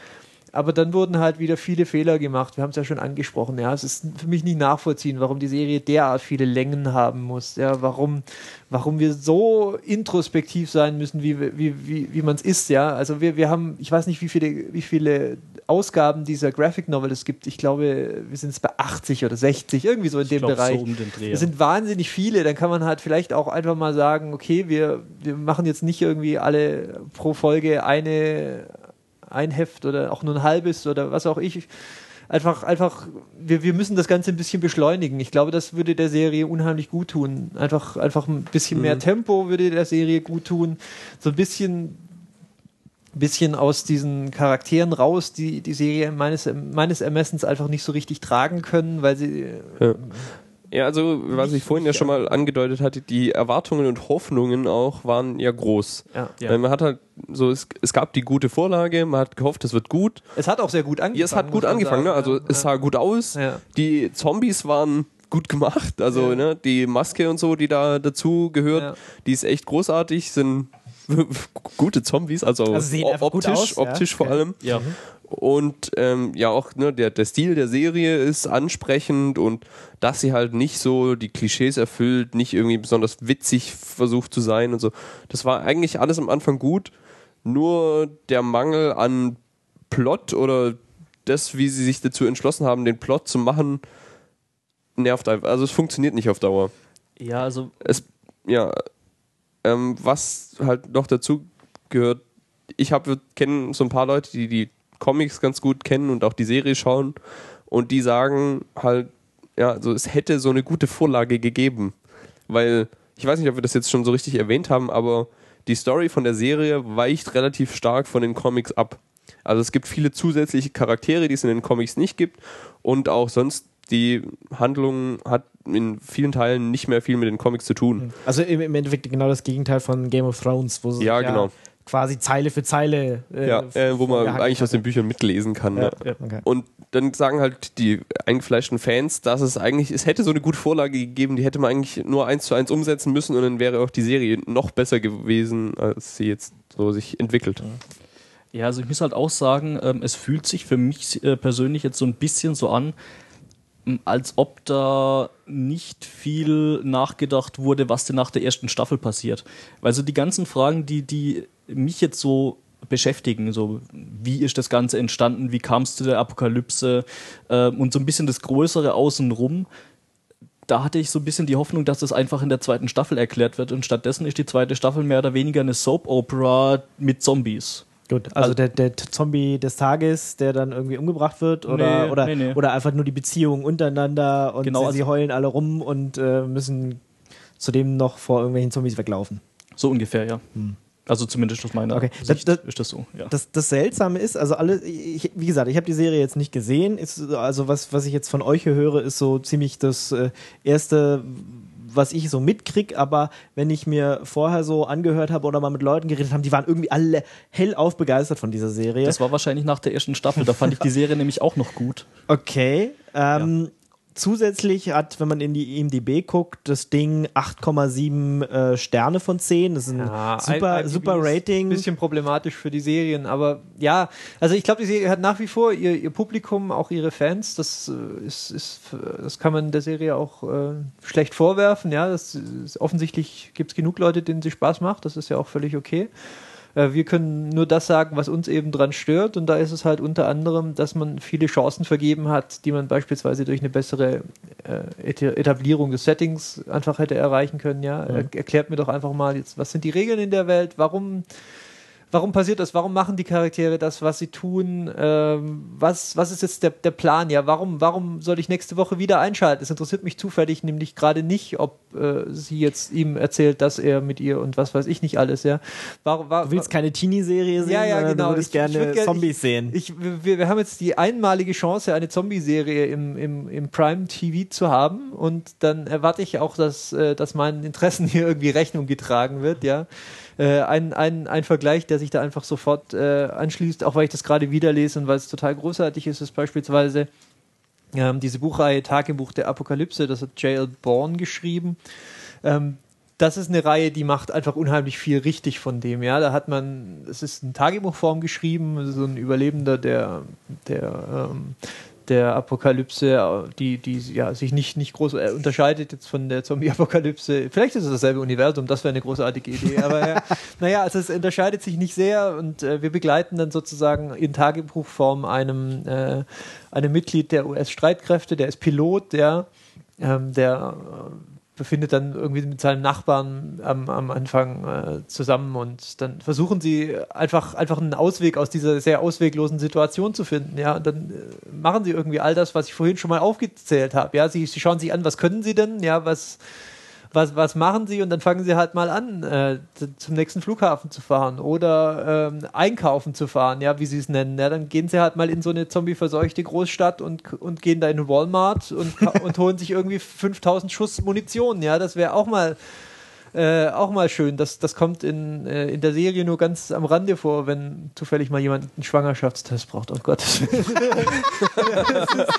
Aber dann wurden halt wieder viele Fehler gemacht. Wir haben es ja schon angesprochen. Ja, es ist für mich nicht nachvollziehen, warum die Serie derart viele Längen haben muss. Ja, warum, warum wir so introspektiv sein müssen, wie, wie, wie, wie man es ist. Ja, also wir, wir haben, ich weiß nicht, wie viele, wie viele Ausgaben dieser Graphic Novel es gibt. Ich glaube, wir sind es bei 80 oder 60, irgendwie so in dem glaub, Bereich. so um den Dreh. Es sind wahnsinnig viele. Dann kann man halt vielleicht auch einfach mal sagen, okay, wir, wir machen jetzt nicht irgendwie alle pro Folge eine, ein Heft oder auch nur ein halbes oder was auch ich. Einfach, einfach, wir, wir müssen das Ganze ein bisschen beschleunigen. Ich glaube, das würde der Serie unheimlich gut tun. Einfach, einfach ein bisschen mehr Tempo würde der Serie gut tun. So ein bisschen, bisschen aus diesen Charakteren raus, die die Serie meines, meines Ermessens einfach nicht so richtig tragen können, weil sie Ja, also was ich vorhin ja schon mal angedeutet hatte, die Erwartungen und Hoffnungen auch waren ja groß. Ja. Ja. Man hat halt so, es, es gab die gute Vorlage, man hat gehofft, es wird gut. Es hat auch sehr gut angefangen. Ja, es hat gut angefangen, ne? Also Ja, es sah gut aus. Ja. Die Zombies waren gut gemacht. Also Ja. ne, die Maske und so, die da dazu gehört, Ja. die ist echt großartig, sind gute Zombies, also, Also optisch, aus, ja. optisch vor Okay. allem. Ja. Und ähm, ja, auch ne, der, der Stil der Serie ist ansprechend und dass sie halt nicht so die Klischees erfüllt, nicht irgendwie besonders witzig versucht zu sein und so. Das war eigentlich alles am Anfang gut. Nur der Mangel an Plot oder das, wie sie sich dazu entschlossen haben, den Plot zu machen, nervt einfach. Also es funktioniert nicht auf Dauer. Ja, also Es, ja, ähm, was halt noch dazu gehört, ich habe kenne so ein paar Leute, die die Comics ganz gut kennen und auch die Serie schauen. Und die sagen halt, ja, also es hätte so eine gute Vorlage gegeben, weil ich weiß nicht, ob wir das jetzt schon so richtig erwähnt haben, aber die Story von der Serie weicht relativ stark von den Comics ab. Also es gibt viele zusätzliche Charaktere, die es in den Comics nicht gibt. Und auch sonst die Handlung hat in vielen Teilen nicht mehr viel mit den Comics zu tun. Also im, im Endeffekt genau das Gegenteil von Game of Thrones, wo sie Ja, sich genau. quasi Zeile für Zeile äh, Ja, äh, wo man eigentlich aus den Büchern mitlesen kann. Ja, ne? ja, okay. Und dann sagen halt die eingefleischten Fans, dass es eigentlich, es hätte so eine gute Vorlage gegeben, die hätte man eigentlich nur eins zu eins umsetzen müssen und dann wäre auch die Serie noch besser gewesen, als sie jetzt so sich entwickelt. Ja, also ich muss halt auch sagen, ähm, es fühlt sich für mich äh, persönlich jetzt so ein bisschen so an, als ob da nicht viel nachgedacht wurde, was denn nach der ersten Staffel passiert. Weil so die ganzen Fragen, die, die mich jetzt so beschäftigen, so wie ist das Ganze entstanden, wie kam es zu der Apokalypse ähm, und so ein bisschen das Größere außenrum, da hatte ich so ein bisschen die Hoffnung, dass das einfach in der zweiten Staffel erklärt wird und stattdessen ist die zweite Staffel mehr oder weniger eine Soap-Opera mit Zombies. Gut, also, Also- der, der Zombie des Tages, der dann irgendwie umgebracht wird oder, Nee, oder, nee, nee. oder einfach nur die Beziehungen untereinander und Genau, sie, also- sie heulen alle rum und äh, müssen zudem noch vor irgendwelchen Zombies weglaufen. So ungefähr, ja. Also zumindest aus meiner Okay, Sicht das- das- ist das so. Ja. Das, das Seltsame ist, also alle, ich, wie gesagt, ich habe die Serie jetzt nicht gesehen. Ist, also was, was ich jetzt von euch hier höre, ist so ziemlich das äh, erste, was ich so mitkrieg. Aber wenn ich mir vorher so angehört habe oder mal mit Leuten geredet haben, die waren irgendwie alle hellauf begeistert von dieser Serie. das war wahrscheinlich nach der ersten Staffel. Da fand ich die Serie nämlich auch noch gut. Okay. Ähm, Zusätzlich hat, wenn man in die IMDb guckt, das Ding 8,7 äh, Sterne von 10. Das ist ein super, IMDb super Rating. Ein bisschen problematisch für die Serien, aber ja, also ich glaube, die Serie hat nach wie vor ihr, ihr Publikum, auch ihre Fans. Das äh, ist, ist, das kann man der Serie auch äh, schlecht vorwerfen. Ja, das ist, offensichtlich gibt es genug Leute, denen sie Spaß macht. Das ist ja auch völlig okay. Äh, Wir können nur das sagen, was uns eben dran stört. Und da ist es halt unter anderem, dass man viele Chancen vergeben hat, die man beispielsweise durch eine bessere äh, Eta- Etablierung des Settings einfach hätte erreichen können. Ja, Er- erklärt mir doch einfach mal jetzt, was sind die Regeln in der Welt? Warum Warum passiert das? Warum machen die Charaktere das, was sie tun? Ähm, was, was ist jetzt der, der Plan? Ja, warum, warum soll ich nächste Woche wieder einschalten? Es interessiert mich zufällig nämlich gerade nicht, ob äh, sie jetzt ihm erzählt, dass er mit ihr und was weiß ich nicht alles, ja. Warum, war, Du willst keine Teenie-Serie sehen, Ja, ja, genau. du würdest Ich- ich gerne würd gern- Zombies sehen. ich, wir, wir haben jetzt die einmalige Chance, eine Zombie-Serie im, im, im Prime TV zu haben und dann erwarte ich auch, dass, äh, dass meinen Interessen hier irgendwie Rechnung getragen wird, ja. Äh, ein, ein, ein Vergleich, der sich da einfach sofort äh, anschließt, auch weil ich das gerade wieder lese und weil es total großartig ist, ist beispielsweise ähm, diese Buchreihe Tagebuch der Apokalypse, das hat J.L. Bourne geschrieben. Ähm, das ist eine Reihe, die macht einfach unheimlich viel richtig von dem, ja. Da hat man, es ist in Tagebuchform geschrieben, so ein Überlebender der, der, ähm, der Apokalypse, die, die ja, sich nicht, nicht groß äh, unterscheidet jetzt von der Zombie-Apokalypse. Vielleicht ist es dasselbe Universum, das wäre eine großartige Idee. Aber ja, naja, also es unterscheidet sich nicht sehr und äh, wir begleiten dann sozusagen in Tagebuchform einem, äh, einem Mitglied der US-Streitkräfte, der ist Pilot, der, ähm, der äh, befindet dann irgendwie mit seinem Nachbarn am, am Anfang äh, zusammen und dann versuchen sie einfach, einfach einen Ausweg aus dieser sehr ausweglosen Situation zu finden. Ja, und dann äh, machen sie irgendwie all das, was ich vorhin schon mal aufgezählt habe. Ja, sie, sie schauen sich an, was können sie denn? Ja, was, was, was machen sie? Und dann fangen sie halt mal an, äh, zum nächsten Flughafen zu fahren oder ähm, einkaufen zu fahren, ja, wie sie es nennen. Ja, dann gehen sie halt mal in so eine zombie-verseuchte Großstadt und, und gehen da in Walmart und, und holen sich irgendwie 5000 Schuss Munition. Ja, das wäre auch mal äh, auch mal schön. Das, das kommt in, äh, in der Serie nur ganz am Rande vor, wenn zufällig mal jemand einen Schwangerschaftstest braucht. Oh Gott. es ist,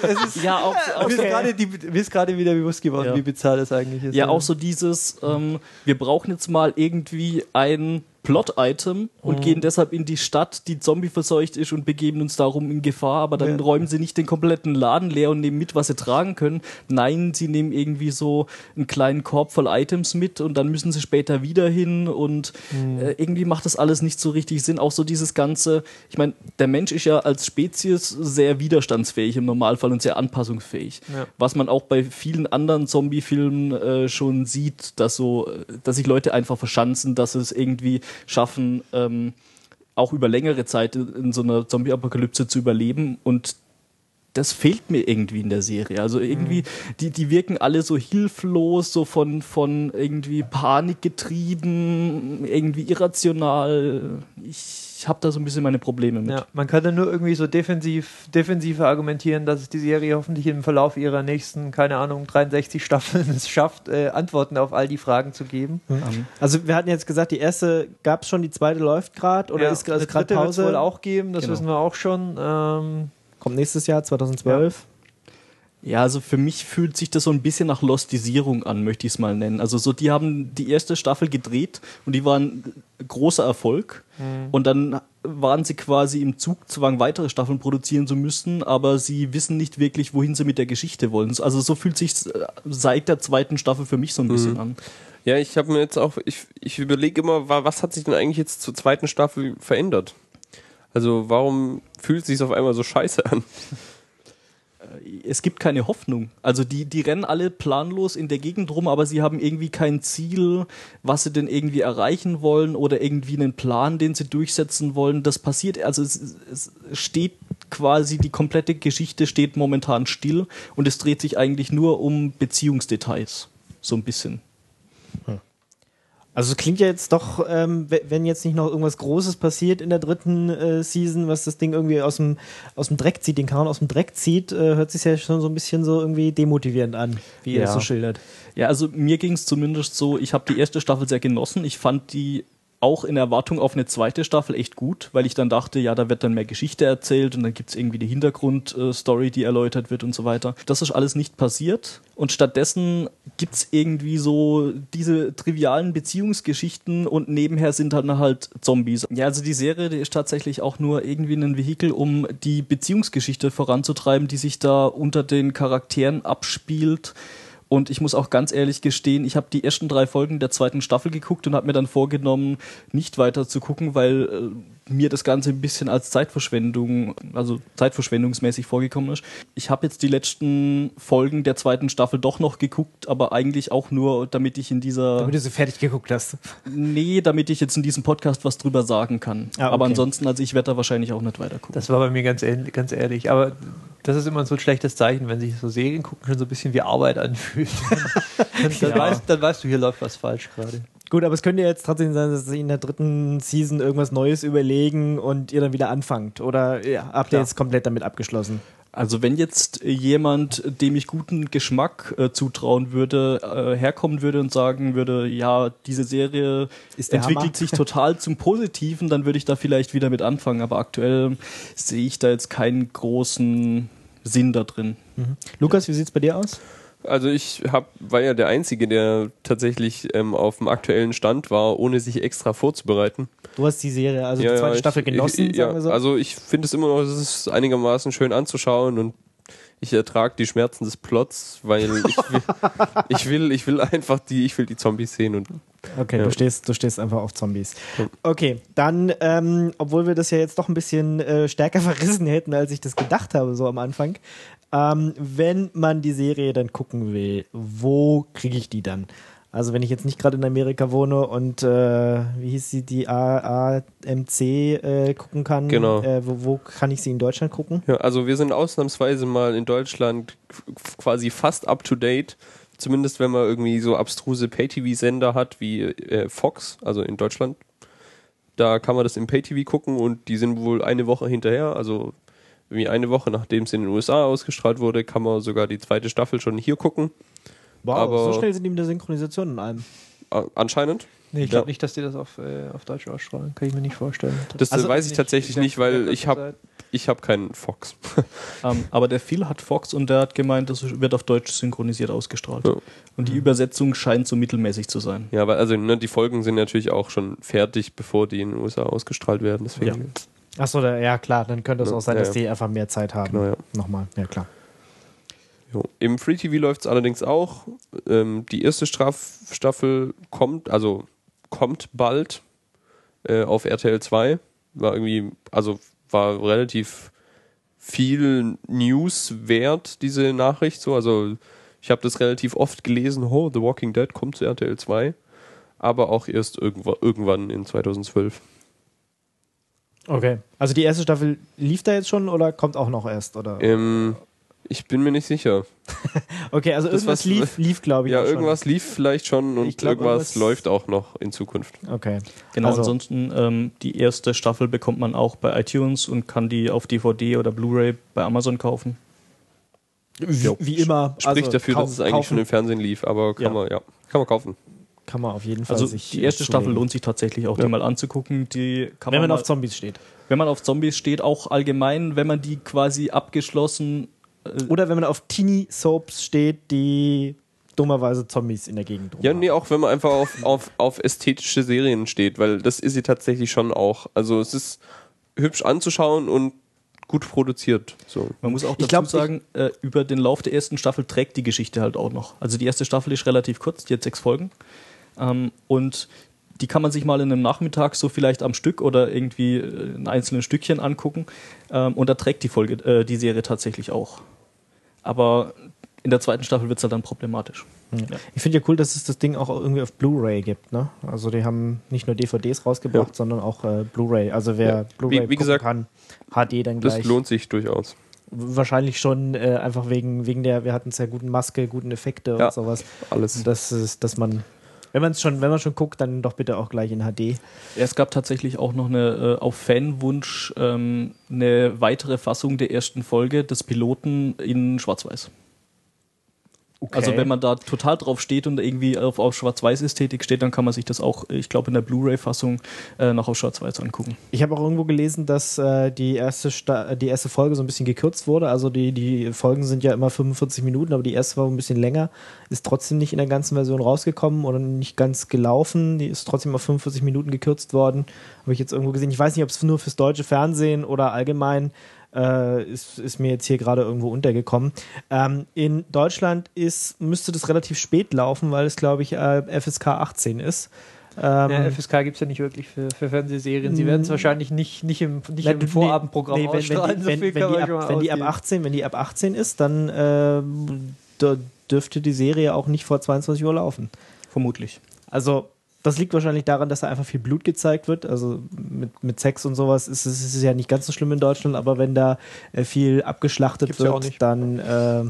es ist, Ja, auch, auch, mir, ist gerade die, mir ist gerade wieder bewusst geworden, Ja. wie bizarr das eigentlich ist. ja, auch so dieses, ähm, wir brauchen jetzt mal irgendwie einen Plot-Item und gehen deshalb in die Stadt, die zombie-verseucht ist und begeben uns darum in Gefahr, aber dann Ja. räumen sie nicht den kompletten Laden leer und nehmen mit, was sie tragen können. Nein, sie nehmen irgendwie so einen kleinen Korb voll Items mit und dann müssen sie später wieder hin und äh, irgendwie macht das alles nicht so richtig Sinn. Auch so dieses ganze, ich meine, der Mensch ist ja als Spezies sehr widerstandsfähig im Normalfall und sehr anpassungsfähig. Ja. Was man auch bei vielen anderen Zombie-Filmen äh, schon sieht, dass so, äh, dass sich Leute einfach verschanzen, dass es irgendwie schaffen, ähm, auch über längere Zeit in so einer Zombie-Apokalypse zu überleben und das fehlt mir irgendwie in der Serie. Also irgendwie, die, die wirken alle so hilflos, so von, von irgendwie Panik getrieben, irgendwie irrational. Ich habe da so ein bisschen meine Probleme mit. Ja, man kann dann nur irgendwie so defensiv, defensiv argumentieren, dass es die Serie hoffentlich im Verlauf ihrer nächsten, keine Ahnung, 63 Staffeln es schafft, äh, Antworten auf all die Fragen zu geben. Ähm, Also wir hatten jetzt gesagt, die erste gab es schon, die zweite läuft gerade oder Ja, ist, eine gerade Pause? wohl auch geben, das Genau. wissen wir auch schon. Ähm, Kommt nächstes Jahr, 2012. Ja, also für mich fühlt sich das so ein bisschen nach Lostisierung an, möchte ich es mal nennen. Also so, die haben die erste Staffel gedreht und die waren großer Erfolg. Und dann waren sie quasi im Zugzwang, weitere Staffeln produzieren zu müssen, aber sie wissen nicht wirklich, wohin sie mit der Geschichte wollen. Also so fühlt sich seit der zweiten Staffel für mich so ein bisschen an. Ja, ich habe mir jetzt auch, ich, ich überlege immer, wa- was hat sich denn eigentlich jetzt zur zweiten Staffel verändert? Also warum fühlt es sich auf einmal so scheiße an? Es gibt keine Hoffnung. Also die, die rennen alle planlos in der Gegend rum, aber sie haben irgendwie kein Ziel, was sie denn irgendwie erreichen wollen oder irgendwie einen Plan, den sie durchsetzen wollen. Das passiert, also es, es steht quasi, die komplette Geschichte steht momentan still und es dreht sich eigentlich nur um Beziehungsdetails. So ein bisschen. Also es klingt ja jetzt doch, ähm, we- wenn jetzt nicht noch irgendwas Großes passiert in der dritten äh, Season, was das Ding irgendwie aus dem, aus dem Dreck zieht, den Karren aus dem Dreck zieht, äh, hört sich ja schon so ein bisschen so irgendwie demotivierend an, wie ihr Ja. das so schildert. Ja, also mir ging es zumindest so, ich habe die erste Staffel sehr genossen. Ich fand die auch in Erwartung auf eine zweite Staffel echt gut, weil ich dann dachte, ja, da wird dann mehr Geschichte erzählt und dann gibt's irgendwie die Hintergrundstory, die erläutert wird und so weiter. Das ist alles nicht passiert und stattdessen gibt's irgendwie so diese trivialen Beziehungsgeschichten und nebenher sind dann halt Zombies. Ja, also die Serie, die ist tatsächlich auch nur irgendwie ein Vehikel, um die Beziehungsgeschichte voranzutreiben, die sich da unter den Charakteren abspielt. Und ich muss auch ganz ehrlich gestehen, ich habe die ersten drei Folgen der zweiten Staffel geguckt und habe mir dann vorgenommen, nicht weiter zu gucken, weil äh, mir das Ganze ein bisschen als Zeitverschwendung, also zeitverschwendungsmäßig vorgekommen ist. Ich habe jetzt die letzten Folgen der zweiten Staffel doch noch geguckt, aber eigentlich auch nur, damit ich in dieser, Damit du so fertig geguckt hast. nee, damit ich jetzt in diesem Podcast was drüber sagen kann. Ah, okay. Aber ansonsten, also ich werde da wahrscheinlich auch nicht weiter gucken. das war bei mir ganz, ganz ehrlich. Aber das ist immer so ein schlechtes Zeichen, wenn sich so Serien gucken schon so ein bisschen wie Arbeit anfühlt. dann, dann, Ja. weißt, dann weißt du, hier läuft was falsch gerade. Gut, aber es könnte jetzt trotzdem sein, dass sie in der dritten Season irgendwas Neues überlegen und ihr dann wieder anfangt. Oder ja, habt ihr jetzt komplett damit abgeschlossen? Also wenn jetzt jemand, dem ich guten Geschmack äh, zutrauen würde, äh, herkommen würde und sagen würde, ja, diese Serie entwickelt Hammer. sich total zum Positiven, dann würde ich da vielleicht wieder mit anfangen. Aber aktuell sehe ich da jetzt keinen großen Sinn da drin. Lukas, wie sieht's bei dir aus? Also ich hab, war ja der Einzige, der tatsächlich ähm, auf dem aktuellen Stand war, ohne sich extra vorzubereiten. Du hast die Serie, also Ja, die ja, zweite ich- Staffel genossen, ich, ja, sagen wir so. Also ich finde es immer noch, es ist einigermaßen schön anzuschauen und ich ertrage die Schmerzen des Plots, weil ich will, ich will, ich will einfach die, ich will die Zombies sehen und Okay, Ja. du, stehst, du stehst einfach auf Zombies. Ja. Okay, dann, ähm, obwohl wir das ja jetzt doch ein bisschen äh, stärker verrissen hätten, als ich das gedacht habe, so am Anfang. Ähm, wenn man die Serie dann gucken will, wo kriege ich die dann? Also wenn ich jetzt nicht gerade in Amerika wohne und äh, wie hieß sie, die AMC äh, gucken kann, Genau. äh, wo, wo kann ich sie in Deutschland gucken? Ja, also wir sind ausnahmsweise mal in Deutschland quasi fast up to date. Zumindest wenn man irgendwie so abstruse Pay-TV-Sender hat wie äh, Fox, also in Deutschland. Da kann man das im Pay-TV gucken und die sind wohl eine Woche hinterher. Also wie eine Woche nachdem es in den USA ausgestrahlt wurde, kann man sogar die zweite Staffel schon hier gucken. Wow, Aber- so schnell sind die mit der Synchronisation in allem. Anscheinend. Nee, ich Ja. glaube nicht, dass die das auf, äh, auf Deutsch ausstrahlen. Kann ich mir nicht vorstellen. Das Also weiß ich tatsächlich nicht, weil ich habe ich habe keinen Fox. Ähm, aber der Phil hat Fox und der hat gemeint, das wird auf Deutsch synchronisiert ausgestrahlt. Ja. Und die Übersetzung scheint so mittelmäßig zu sein. Ja, weil also ne, die Folgen sind natürlich auch schon fertig, bevor die in den USA ausgestrahlt werden. Deswegen. Ja. Achso, ja klar, dann könnte es Ja, auch sein, ja, dass die einfach mehr Zeit haben. Genau, ja. Nochmal, ja klar. Jo. Im Free TV läuft es allerdings auch. Ähm, die erste Straf Staffel kommt, also kommt bald äh, auf RTL 2. War irgendwie, also war relativ viel News wert, diese Nachricht. So, also ich habe das relativ oft gelesen, oh, The Walking Dead kommt zu RTL 2. Aber auch erst irgendwann in 2012. Okay. Also die erste Staffel lief da jetzt schon oder kommt auch noch erst? Oder? Ähm, ich bin mir nicht sicher. Okay, also das, irgendwas was- lief, lief glaube ich. Ja, auch schon. irgendwas lief vielleicht schon und glaub, irgendwas irgendwas- läuft auch noch in Zukunft. Okay. Genau, Also- ansonsten ähm, die erste Staffel bekommt man auch bei iTunes und kann die auf DVD oder Blu-ray bei Amazon kaufen. Wie, wie immer. Spricht also dafür, kau- dass es eigentlich kaufen schon im Fernsehen lief, aber kann Ja. man, ja, kann man kaufen. Kann man auf jeden Fall Also sich die erste äh, Staffel zulegen. lohnt sich tatsächlich auch, Ja. die mal anzugucken. Die kann Wenn man mal, auf Zombies steht. wenn man auf Zombies steht, auch allgemein, wenn man die quasi abgeschlossen Oder wenn man auf Teenie Soaps steht, die dummerweise Zombies in der Gegend rum Ja, haben. nee, auch wenn man einfach auf, auf, auf ästhetische Serien steht, weil das ist sie tatsächlich schon auch. Also es ist hübsch anzuschauen und gut produziert. So. Man muss auch dazu Ich glaub, sagen, äh, über den Lauf der ersten Staffel trägt die Geschichte halt auch noch. Also die erste Staffel ist relativ kurz, die hat sechs Folgen. Ähm, und die kann man sich mal in einem Nachmittag so vielleicht am Stück oder irgendwie äh, in einzelnen Stückchen angucken. Ähm, und da trägt die Folge, äh, die Serie tatsächlich auch. Aber in der zweiten Staffel wird es halt dann problematisch. Ja. Ich finde ja cool, dass es das Ding auch irgendwie auf Blu-ray gibt. Ne? Also die haben nicht nur DVDs rausgebracht, Ja. sondern auch äh, Blu-ray. Also wer Ja. Blu-ray Wie- wie gucken gesagt, kann, HD dann Das gleich. lohnt sich durchaus. Wahrscheinlich schon äh, einfach wegen, wegen der, wir hatten es ja guten Maske, guten Effekte Ja. und sowas. Alles. Das ist, dass man, wenn man es schon, wenn man schon guckt, dann doch bitte auch gleich in HD. Ja, Es gab tatsächlich auch noch eine, äh, auf Fanwunsch ähm, eine weitere Fassung der ersten Folge des Piloten in Schwarz-Weiß. Also wenn man da total drauf steht und irgendwie auf, auf Schwarz-Weiß-Ästhetik steht, dann kann man sich das auch, ich glaube, in der Blu-ray-Fassung äh, noch auf Schwarz-Weiß angucken. Ich habe auch irgendwo gelesen, dass äh, die, erste Sta die erste Folge so ein bisschen gekürzt wurde. Also die, die Folgen sind ja immer 45 Minuten, aber die erste war ein bisschen länger. Ist trotzdem nicht in der ganzen Version rausgekommen oder nicht ganz gelaufen. Die ist trotzdem auf 45 Minuten gekürzt worden. Habe ich jetzt irgendwo gesehen. Ich weiß nicht, ob es nur fürs deutsche Fernsehen oder allgemein äh, ist, ist mir jetzt hier gerade irgendwo untergekommen. Ähm, in Deutschland ist, müsste das relativ spät laufen, weil es, glaube ich, äh, FSK 18 ist. Ähm, Ja, FSK gibt es ja nicht wirklich für, für Fernsehserien. Sie werden es wahrscheinlich nicht, nicht im, nicht Na, im Vorabendprogramm nee, wenn, wenn, die, so wenn, wenn, die ab, wenn, die ab ausgeben. 18, wenn die ab 18 ist, dann äh, dürfte die Serie auch nicht vor 22 Uhr laufen. Vermutlich. Also das liegt wahrscheinlich daran, dass da einfach viel Blut gezeigt wird. Also mit, mit Sex und sowas ist es ist es ja nicht ganz so schlimm in Deutschland, aber wenn da äh, viel abgeschlachtet Gibt's ja wird, nicht. dann äh,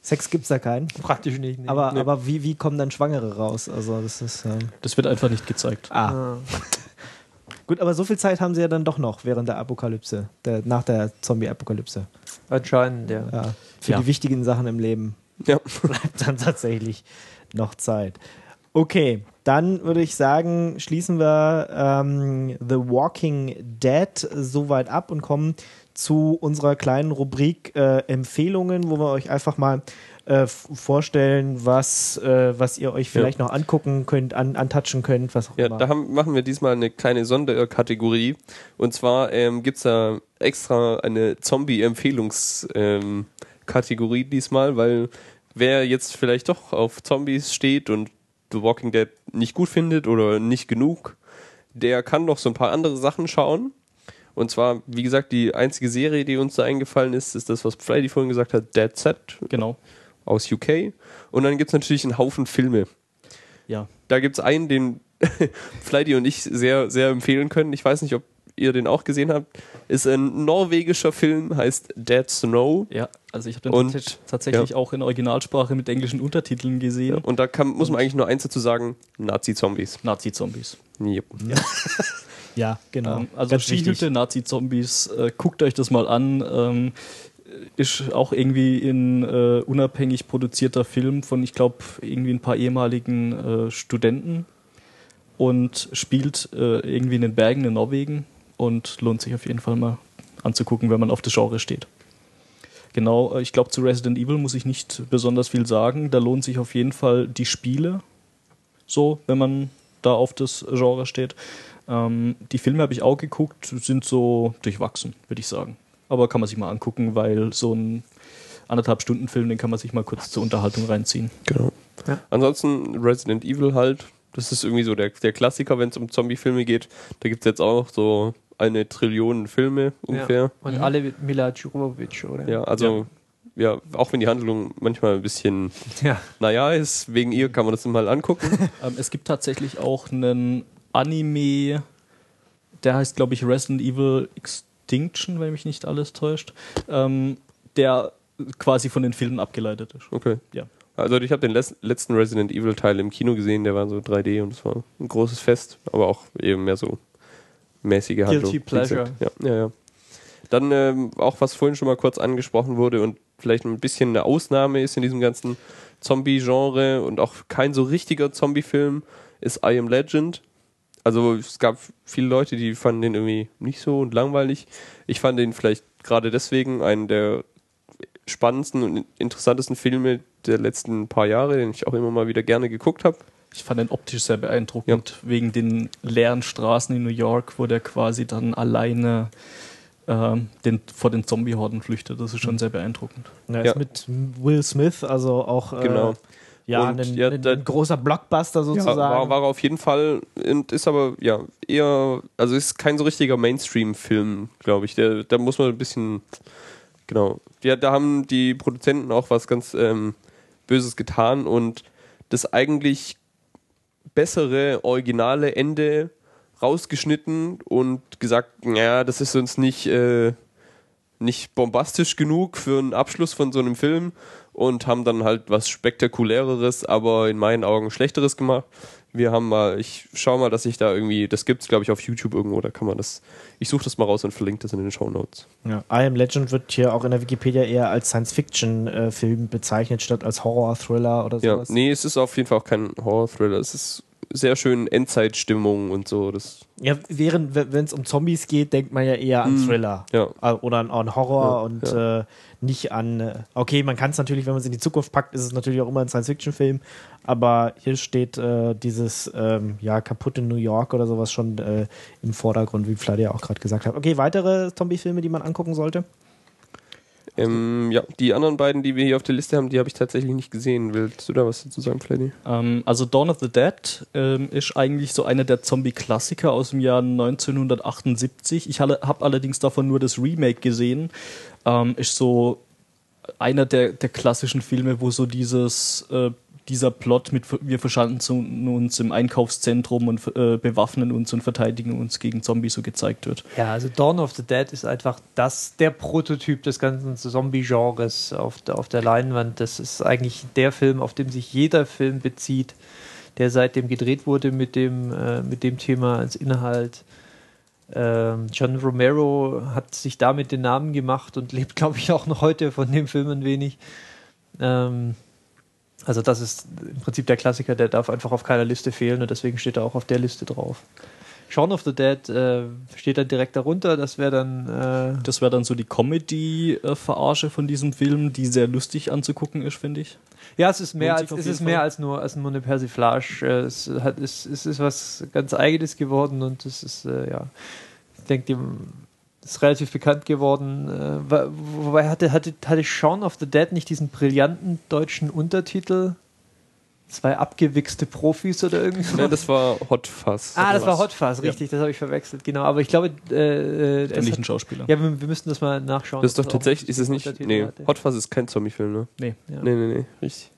Sex gibt's da keinen. Praktisch nicht. nee. Aber, Nee. aber wie, wie kommen dann Schwangere raus? Also das ist ähm, Das wird einfach nicht gezeigt. ah. Ah. gut, aber so viel Zeit haben sie ja dann doch noch während der Apokalypse, der, nach der Zombie-Apokalypse. Anscheinend, ja. Ja, für Ja. die wichtigen Sachen im Leben Ja. bleibt dann tatsächlich noch Zeit. Okay, dann würde ich sagen, schließen wir ähm, The Walking Dead soweit ab und kommen zu unserer kleinen Rubrik äh, Empfehlungen, wo wir euch einfach mal äh, vorstellen, was, äh, was ihr euch vielleicht noch angucken könnt, an, antatschen könnt, was auch Ja, immer. da haben, machen wir diesmal eine kleine Sonderkategorie. Und zwar ähm, gibt es da extra eine Zombie-Empfehlungskategorie ähm, diesmal, weil wer jetzt vielleicht doch auf Zombies steht und The Walking Dead nicht gut findet oder nicht genug, der kann noch so ein paar andere Sachen schauen. Und zwar, wie gesagt, die einzige Serie, die uns da eingefallen ist, ist das, was Freddy vorhin gesagt hat, Dead Set Genau. aus UK. Und dann gibt es natürlich einen Haufen Filme. Ja. Da gibt es einen, den Flighty und ich sehr, sehr empfehlen können. Ich weiß nicht, ob ihr den auch gesehen habt. Ist ein norwegischer Film, heißt Dead Snow. Ja, also ich habe den Und- tatsächlich, tatsächlich auch in Originalsprache mit englischen Untertiteln gesehen. Und da kann, muss man eigentlich nur eins dazu sagen: Nazi-Zombies. Nazi-Zombies. Yep. ja, genau. Ähm, also Skihütte, wichtig. Nazi-Zombies, äh, guckt euch das mal an. Ähm, ist auch irgendwie ein äh, unabhängig produzierter Film von, ich glaube, irgendwie ein paar ehemaligen äh, Studenten und spielt äh, irgendwie in den Bergen in Norwegen und lohnt sich auf jeden Fall mal anzugucken, wenn man auf das Genre steht. Genau, äh, ich glaube, zu Resident Evil muss ich nicht besonders viel sagen. Da lohnt sich auf jeden Fall die Spiele, so, wenn man da auf das Genre steht. Ähm, die Filme habe ich auch geguckt, sind so durchwachsen, würde ich sagen. Aber kann man sich mal angucken, weil so ein anderthalb Stunden Film, den kann man sich mal kurz zur Unterhaltung reinziehen. Genau. Ja. Ansonsten Resident Evil halt. Das ist irgendwie so der, der Klassiker, wenn es um Zombie-Filme geht. Da gibt es jetzt auch so eine Trillion Filme ungefähr. Ja. Und alle mit Mila Jovovich, oder? Ja, also ja. auch wenn die Handlung manchmal ein bisschen, Ja. naja, ist, wegen ihr kann man das mal angucken. Ähm, es gibt tatsächlich auch einen Anime, der heißt, glaube ich, Resident Evil Extinction, wenn mich nicht alles täuscht, ähm, der quasi von den Filmen abgeleitet ist. Okay. Ja. Also ich habe den letzten Resident Evil Teil im Kino gesehen, der war so 3D und es war ein großes Fest, aber auch eben mehr so mäßige Handlung. Guilty pleasure. Ja, ja, ja. Dann ähm, auch, was vorhin schon mal kurz angesprochen wurde und vielleicht ein bisschen eine Ausnahme ist in diesem ganzen Zombie-Genre und auch kein so richtiger Zombie-Film, ist I Am Legend. Also es gab viele Leute, die fanden den irgendwie nicht so und langweilig. Ich fand den vielleicht gerade deswegen einen der spannendsten und interessantesten Filme der letzten paar Jahre, den ich auch immer mal wieder gerne geguckt habe. Ich fand den optisch sehr beeindruckend, wegen den leeren Straßen in New York, wo der quasi dann alleine ähm, den, vor den Zombie-Horden flüchtet. Das ist schon sehr beeindruckend. Ja, Ja. ist mit Will Smith, also auch äh, Genau. ja, ein, ja, ein, ein großer Blockbuster Ja, sozusagen. war, war auf jeden Fall und ist aber ja eher, also ist kein so richtiger Mainstream-Film, glaube ich. Der, da muss man ein bisschen, genau. Ja, da haben die Produzenten auch was ganz ähm, Böses getan und das eigentlich bessere, originale Ende rausgeschnitten und gesagt, naja, das ist uns nicht, äh, nicht bombastisch genug für einen Abschluss von so einem Film und haben dann halt was spektakuläreres, aber in meinen Augen schlechteres gemacht. Wir haben mal, ich schau mal, dass ich da irgendwie, das gibt's glaube ich auf YouTube irgendwo, da kann man das, ich suche das mal raus und verlinke das in den Show Notes. Ja, I Am Legend wird hier auch in der Wikipedia eher als Science-Fiction-Film bezeichnet, statt als Horror-Thriller oder Ja, sowas. nee, es ist auf jeden Fall auch kein Horror-Thriller, es ist sehr schön Endzeitstimmung und so, das, Ja, während, wenn es um Zombies geht, denkt man ja eher an Mm, Thriller. ja. Äh, Oder an, an Horror Ja, und ja. Äh, nicht an. Äh, okay, man kann es natürlich, wenn man es in die Zukunft packt, ist es natürlich auch immer ein Science-Fiction-Film. Aber hier steht äh, dieses ähm, ja, kaputte New York oder sowas schon äh, im Vordergrund, wie Vlad ja auch gerade gesagt hat. Okay, weitere Zombie-Filme, die man angucken sollte? Ähm, ja, die anderen beiden, die wir hier auf der Liste haben, die habe ich tatsächlich nicht gesehen. Willst du da was dazu sagen, Freddy? Ähm, also Dawn of the Dead ähm, ist eigentlich so einer der Zombie-Klassiker aus dem Jahr 1978. Ich habe allerdings davon nur das Remake gesehen. Ähm, ist so einer der, der klassischen Filme, wo so dieses äh, dieser Plot mit wir verschanzen uns im Einkaufszentrum und äh, bewaffnen uns und verteidigen uns gegen Zombies so gezeigt wird. Ja, also Dawn of the Dead ist einfach das, der Prototyp des ganzen Zombie-Genres auf der, auf der Leinwand. Das ist eigentlich der Film, auf dem sich jeder Film bezieht, der seitdem gedreht wurde mit dem, äh, mit dem Thema als Inhalt. Ähm, John Romero hat sich damit den Namen gemacht und lebt, glaube ich, auch noch heute von dem Film ein wenig. Ähm, also das ist im Prinzip der Klassiker, der darf einfach auf keiner Liste fehlen und deswegen steht er auch auf der Liste drauf. Shaun of the Dead äh, steht dann direkt darunter, das wäre dann äh, Das wäre dann so die Comedy-Verarsche von diesem Film, die sehr lustig anzugucken ist, finde ich. ja, es ist mehr als es ist mehr als nur als nur eine Persiflage. Äh, Es hat es, es ist was ganz eigenes geworden und es ist äh, ja, ich denke, dem ist relativ bekannt geworden. Äh, wobei hatte hatte hatte Shaun of the Dead nicht diesen brillanten deutschen Untertitel? Zwei abgewichste Profis oder irgendwas? Nein, das war Hot Fuzz. Ah, das war? Hot Fuzz, richtig, das habe ich verwechselt, genau. Aber ich glaube, äh, äh, Ähnlichen hat, Schauspieler. ja, wir, wir müssten das mal nachschauen. Das ist doch tatsächlich, ist es nicht, Untertitel nee, hatte. Hot Fuzz ist kein Zombie-Film, ne? Nee. Ja. Nee, nee, nee, richtig.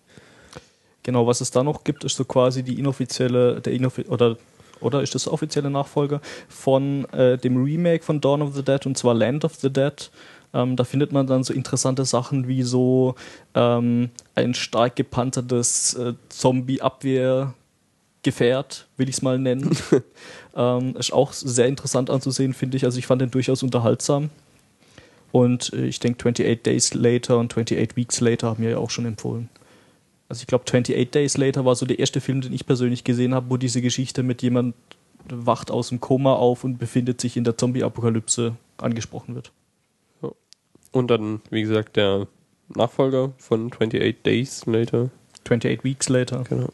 Genau, was es da noch gibt, ist so quasi die inoffizielle, der inoffi oder oder ist das der offizielle Nachfolger von äh, dem Remake von Dawn of the Dead und zwar Land of the Dead. Ähm, da findet man dann so interessante Sachen wie so ähm, ein stark gepanzertes äh, Zombie-Abwehrgefährt, will ich es mal nennen. ähm, ist auch sehr interessant anzusehen, finde ich. Also ich fand den durchaus unterhaltsam. Und äh, ich denke, 28 Days Later und 28 Weeks Later haben wir ja auch schon empfohlen. Also ich glaube, 28 Days Later war so der erste Film, den ich persönlich gesehen habe, wo diese Geschichte mit jemand wacht aus dem Koma auf und befindet sich in der Zombie-Apokalypse angesprochen wird. Und dann, wie gesagt, der Nachfolger von 28 Days Later. 28 Weeks Later. Genau.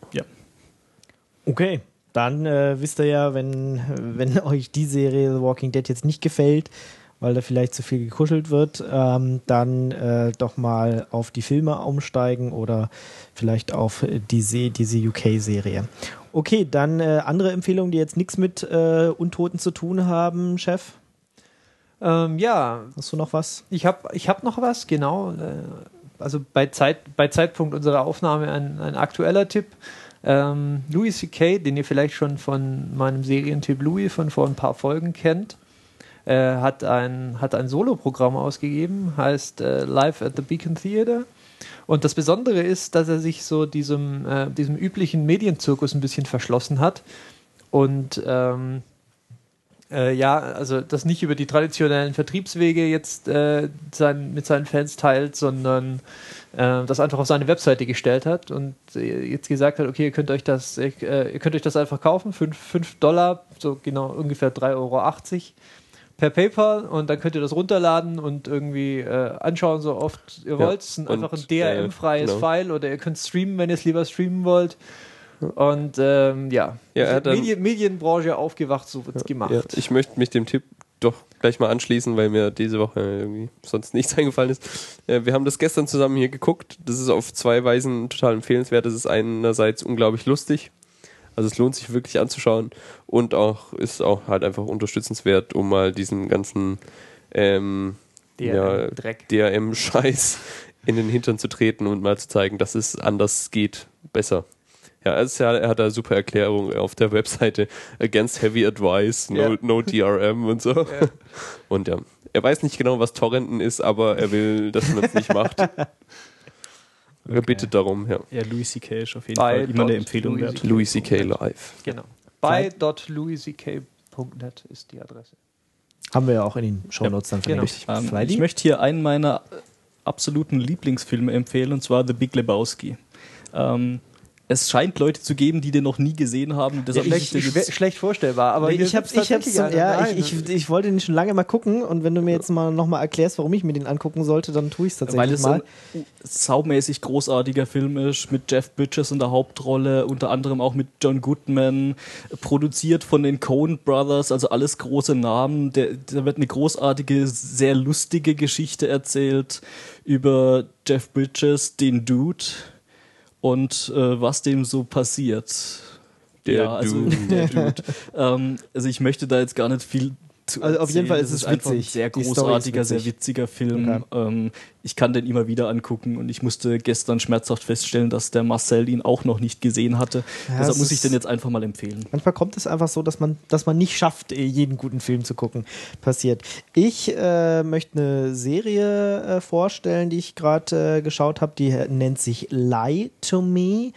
Okay, dann äh, wisst ihr ja, wenn, wenn euch die Serie The Walking Dead jetzt nicht gefällt, weil da vielleicht zu viel gekuschelt wird, ähm, dann äh, doch mal auf die Filme umsteigen oder vielleicht auf die Se diese UK-Serie. Okay, dann äh, andere Empfehlungen, die jetzt nichts mit äh, Untoten zu tun haben, Chef. Ähm, ja, Hast du noch was? ich habe ich hab noch was, genau. Äh, also bei, Zeit, bei Zeitpunkt unserer Aufnahme ein, ein aktueller Tipp. Ähm, Louis C.K., den ihr vielleicht schon von meinem Serientipp Louis von vor ein paar Folgen kennt, äh, hat ein, hat ein Soloprogramm ausgegeben, heißt äh, Live at the Beacon Theater. Und das Besondere ist, dass er sich so diesem, äh, diesem üblichen Medienzirkus ein bisschen verschlossen hat und ähm, äh, ja, also das nicht über die traditionellen Vertriebswege jetzt äh, sein, mit seinen Fans teilt, sondern äh, das einfach auf seine Webseite gestellt hat und jetzt gesagt hat, okay, ihr könnt euch das, ihr könnt euch das einfach kaufen, 5 Dollar, so genau ungefähr 3,80 Euro per PayPal und dann könnt ihr das runterladen und irgendwie äh, anschauen, so oft ihr Ja, wollt. Es ist einfach ein DRM-freies äh, genau. File oder ihr könnt streamen, wenn ihr es lieber streamen wollt. Und ähm, ja, Ja, Medien, Medienbranche aufgewacht, so wird's gemacht. Ja, ich möchte mich dem Tipp doch gleich mal anschließen, weil mir diese Woche irgendwie sonst nichts eingefallen ist. Äh, wir haben das gestern zusammen hier geguckt. Das ist auf zwei Weisen total empfehlenswert. Das ist einerseits unglaublich lustig. Also es lohnt sich wirklich anzuschauen und auch ist auch halt einfach unterstützenswert, um mal diesen ganzen ähm, ja. DRM-Scheiß in den Hintern zu treten und mal zu zeigen, dass es anders geht, besser. Ja, also ja, er hat da super Erklärung auf der Webseite Against Heavy Advice, no, Ja. no DRM und so. Ja. Und ja, er weiß nicht genau, was Torrenten ist, aber er will, dass man es nicht macht. Er bittet darum, ja. Ja, Louis C.K. ist auf jeden Bei Fall immer eine Empfehlung Louis wert. Louis C.K. Live. Genau. Bei.louisk.net ist die Adresse. Haben wir ja auch in den Shownotes dann genau. verlinkt. Ähm, Fleidy? ich möchte hier einen meiner absoluten Lieblingsfilme empfehlen, und zwar The Big Lebowski. Ähm, es scheint Leute zu geben, die den noch nie gesehen haben. Ja, Deshalb schlecht, möchte ich schwe- schlecht vorstellbar, aber Nee, ich hab's, ich hab's, einer. ja, ich, ich, ich wollte den schon lange mal gucken und wenn du mir jetzt mal nochmal erklärst, warum ich mir den angucken sollte, dann tue ich es weil tatsächlich es mal. ein saumäßig großartiger Film ist, mit Jeff Bridges in der Hauptrolle, unter anderem auch mit John Goodman, produziert von den Coen Brothers, also alles große Namen. Der, da wird eine großartige, sehr lustige Geschichte erzählt über Jeff Bridges, den Dude, und äh, was dem so passiert. Der ja, also Dude. der Dude. ähm, also ich möchte da jetzt gar nicht viel zu Also auf jeden. Fall ist es ein witzig. sehr Story ist großartiger, sehr witzig. witziger Film. Okay. Ähm, ich kann den immer wieder angucken und ich musste gestern schmerzhaft feststellen, dass der Marcel ihn auch noch nicht gesehen hatte. Ja, Deshalb es muss ich ist- den jetzt einfach mal empfehlen. Manchmal kommt es einfach so, dass man, dass man nicht schafft, eh jeden guten Film zu gucken. Passiert. Ich äh, möchte eine Serie äh, vorstellen, die ich gerade äh, geschaut habe. Die äh, nennt sich Lie to Me.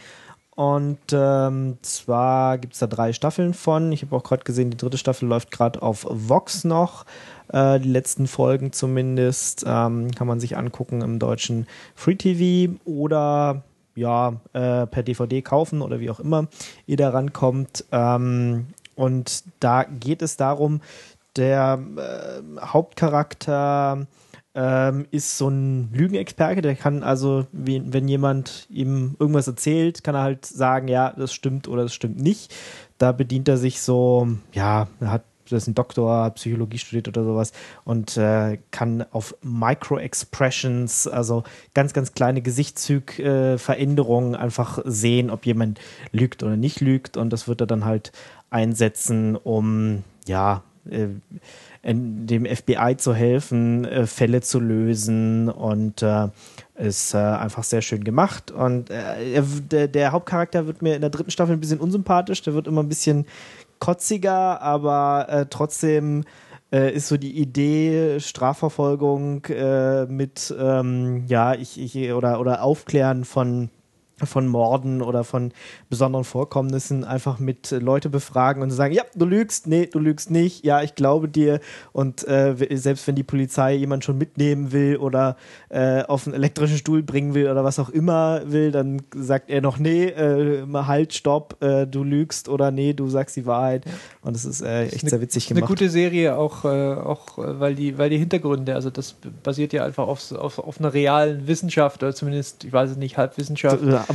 Und ähm, zwar gibt es da drei Staffeln von. Ich habe auch gerade gesehen, die dritte Staffel läuft gerade auf Vox noch. Äh, die letzten Folgen zumindest ähm, kann man sich angucken im deutschen Free TV oder ja, äh, per DVD kaufen oder wie auch immer ihr da rankommt. Ähm, und da geht es darum, der äh, Hauptcharakter ähm, ist so ein Lügenexperte, der kann also, wie, wenn jemand ihm irgendwas erzählt, kann er halt sagen, ja, das stimmt oder das stimmt nicht. Da bedient er sich so, ja, er hat das ist ein Doktor, Psychologie studiert oder sowas und äh, kann auf Micro-Expressions, also ganz, ganz kleine Gesichtszugveränderungen einfach sehen, ob jemand lügt oder nicht lügt und das wird er dann halt einsetzen, um ja, äh, dem FBI zu helfen, äh, Fälle zu lösen und äh, ist äh, einfach sehr schön gemacht. Und äh, er, der, der Hauptcharakter wird mir in der dritten Staffel ein bisschen unsympathisch, der wird immer ein bisschen kotziger, aber äh, trotzdem äh, ist so die Idee Strafverfolgung äh, mit ähm, ja ich, ich oder oder Aufklären von von Morden oder von besonderen Vorkommnissen einfach mit äh, Leute befragen und sagen, ja, du lügst, nee, du lügst nicht, ja, ich glaube dir. Und äh, selbst wenn die Polizei jemanden schon mitnehmen will oder äh, auf einen elektrischen Stuhl bringen will oder was auch immer will, dann sagt er noch, nee, äh, halt, stopp, äh, du lügst oder nee, du sagst die Wahrheit. Und das ist äh, echt eine- sehr witzig Eine gemacht. gute Serie, auch, äh, auch äh, weil, die, weil die Hintergründe, also das basiert ja einfach auf, auf, auf einer realen Wissenschaft oder zumindest, ich weiß es nicht, Halbwissenschaft. ja,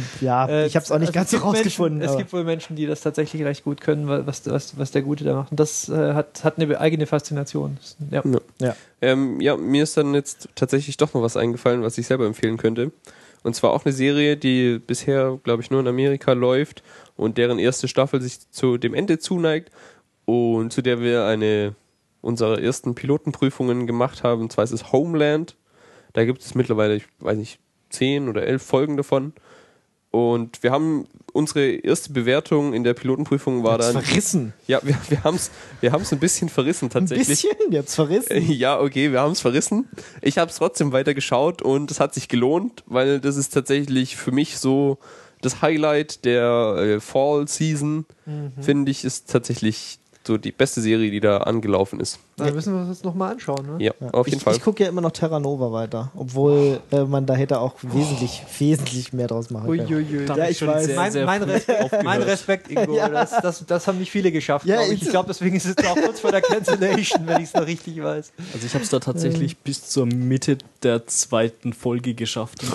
Äh, ich habe es auch nicht also ganz gibt rausgefunden. Menschen, es gibt wohl Menschen, die das tatsächlich recht gut können, wa- was, was, was der Gute da macht. Und das äh, hat, hat eine eigene Faszination. Ja. Ja. ja. Ähm, ja, mir ist dann jetzt tatsächlich doch noch was eingefallen, was ich selber empfehlen könnte. Und zwar auch eine Serie, die bisher, glaube ich, nur in Amerika läuft und deren erste Staffel sich zu dem Ende zuneigt und zu der wir eine unserer ersten Pilotenprüfungen gemacht haben. Und zwar ist es Homeland. Da gibt es mittlerweile, ich weiß nicht, zehn oder elf Folgen davon. Und wir haben unsere erste Bewertung in der Pilotenprüfung war dann. verrissen. Ja, wir, wir haben es wir haben's ein bisschen verrissen Ein tatsächlich. bisschen, jetzt verrissen. Äh, Ja, okay, wir haben es verrissen. Ich habe es trotzdem weiter geschaut und es hat sich gelohnt, weil das ist tatsächlich für mich so das Highlight der äh, Fall Season. Finde ich, ist tatsächlich so die beste Serie, die da angelaufen ist. Da müssen wir uns jetzt nochmal anschauen. Ne? Ja, auf jeden ich, Fall. Ich gucke ja immer noch Terra Nova weiter, obwohl äh, man da hätte auch wesentlich, wesentlich mehr draus machen können. Uiuiui. Ja, ich schon weiß. sehr, Mein, sehr mein, Respekt, mein Respekt, Ingo. Ja. Das, das, das haben nicht viele geschafft. Ja, glaub ich ich- glaube, deswegen ist es auch kurz vor der Cancellation, wenn ich es noch richtig weiß. Also ich habe es da tatsächlich bis zur Mitte der zweiten Folge geschafft.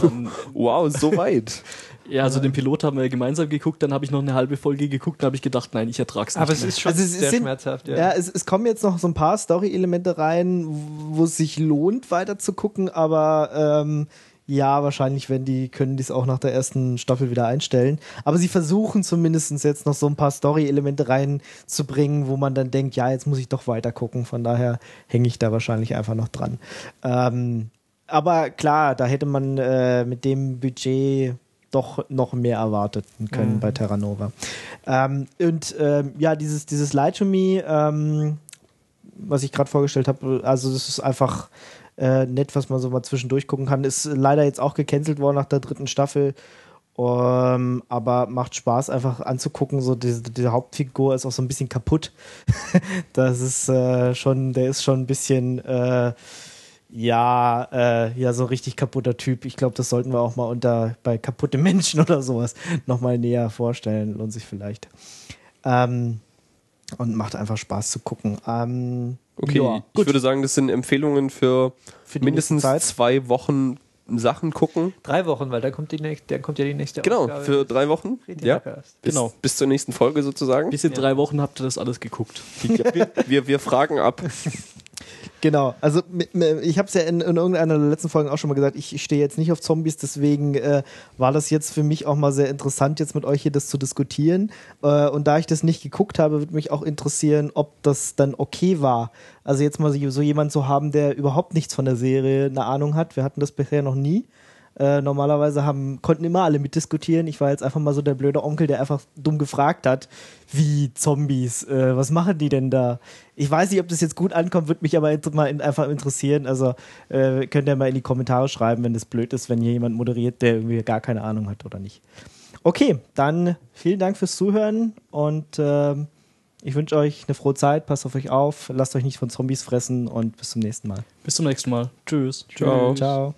Wow, so weit. ja, also den Pilot haben wir gemeinsam geguckt, dann habe ich noch eine halbe Folge geguckt, dann habe ich gedacht, nein, ich ertrag's nicht Aber es mehr. ist schon Also es sehr sind- schmerzhaft. Ja. Ja, es, es kommen jetzt noch so ein paar Story-Elemente rein, wo es sich lohnt, weiter zu gucken, aber ähm, ja, wahrscheinlich werden die, können die es auch nach der ersten Staffel wieder einstellen. Aber sie versuchen zumindest jetzt noch so ein paar Story-Elemente reinzubringen, wo man dann denkt, ja, jetzt muss ich doch weiter gucken. Von daher hänge ich da wahrscheinlich einfach noch dran. Ähm, aber klar, da hätte man äh, mit dem Budget doch noch mehr erwartet können bei Terra Nova. Ähm, und ähm, ja, dieses, dieses Lie to Me, ähm, was ich gerade vorgestellt habe, also das ist einfach äh, nett, was man so mal zwischendurch gucken kann. Ist leider jetzt auch gecancelt worden nach der dritten Staffel. Ähm, aber macht Spaß einfach anzugucken. So diese, diese Hauptfigur ist auch so ein bisschen kaputt. das ist äh, schon, der ist schon ein bisschen äh, ja, äh, ja, so richtig kaputter Typ. Ich glaube, das sollten wir auch mal unter bei kaputte Menschen oder sowas nochmal näher vorstellen. Lohnt sich vielleicht. Ähm, und macht einfach Spaß zu gucken. Ähm, Okay, ja, ich würde sagen, das sind Empfehlungen für, Für mindestens zwei Wochen Sachen gucken. Drei Wochen, weil da kommt, die nächste, dann kommt ja die nächste Genau, Ausgabe. für drei Wochen. Ja, bis, Genau. bis zur nächsten Folge sozusagen. Bis in drei Wochen habt ihr das alles geguckt. wir, wir, wir fragen ab. Genau, also ich habe es ja in, in irgendeiner der letzten Folgen auch schon mal gesagt, ich, ich stehe jetzt nicht auf Zombies, deswegen äh, war das jetzt für mich auch mal sehr interessant, jetzt mit euch hier das zu diskutieren. Äh, und da ich das nicht geguckt habe, würde mich auch interessieren, ob das dann okay war. Also jetzt mal so, so jemand zu haben, der überhaupt nichts von der Serie eine Ahnung hat. Wir hatten das bisher noch nie. Äh, normalerweise haben, konnten immer alle mitdiskutieren. Ich war jetzt einfach mal so der blöde Onkel, der einfach dumm gefragt hat, wie Zombies, äh, was machen die denn da? Ich weiß nicht, ob das jetzt gut ankommt, würde mich aber mal in, einfach interessieren. Also äh, könnt ihr mal in die Kommentare schreiben, wenn das blöd ist, wenn hier jemand moderiert, der irgendwie gar keine Ahnung hat oder nicht. Okay, dann vielen Dank fürs Zuhören und ähm, ich wünsche euch eine frohe Zeit, passt auf euch auf, lasst euch nicht von Zombies fressen und bis zum nächsten Mal. Bis zum nächsten Mal. Tschüss. Ciao. Ciao.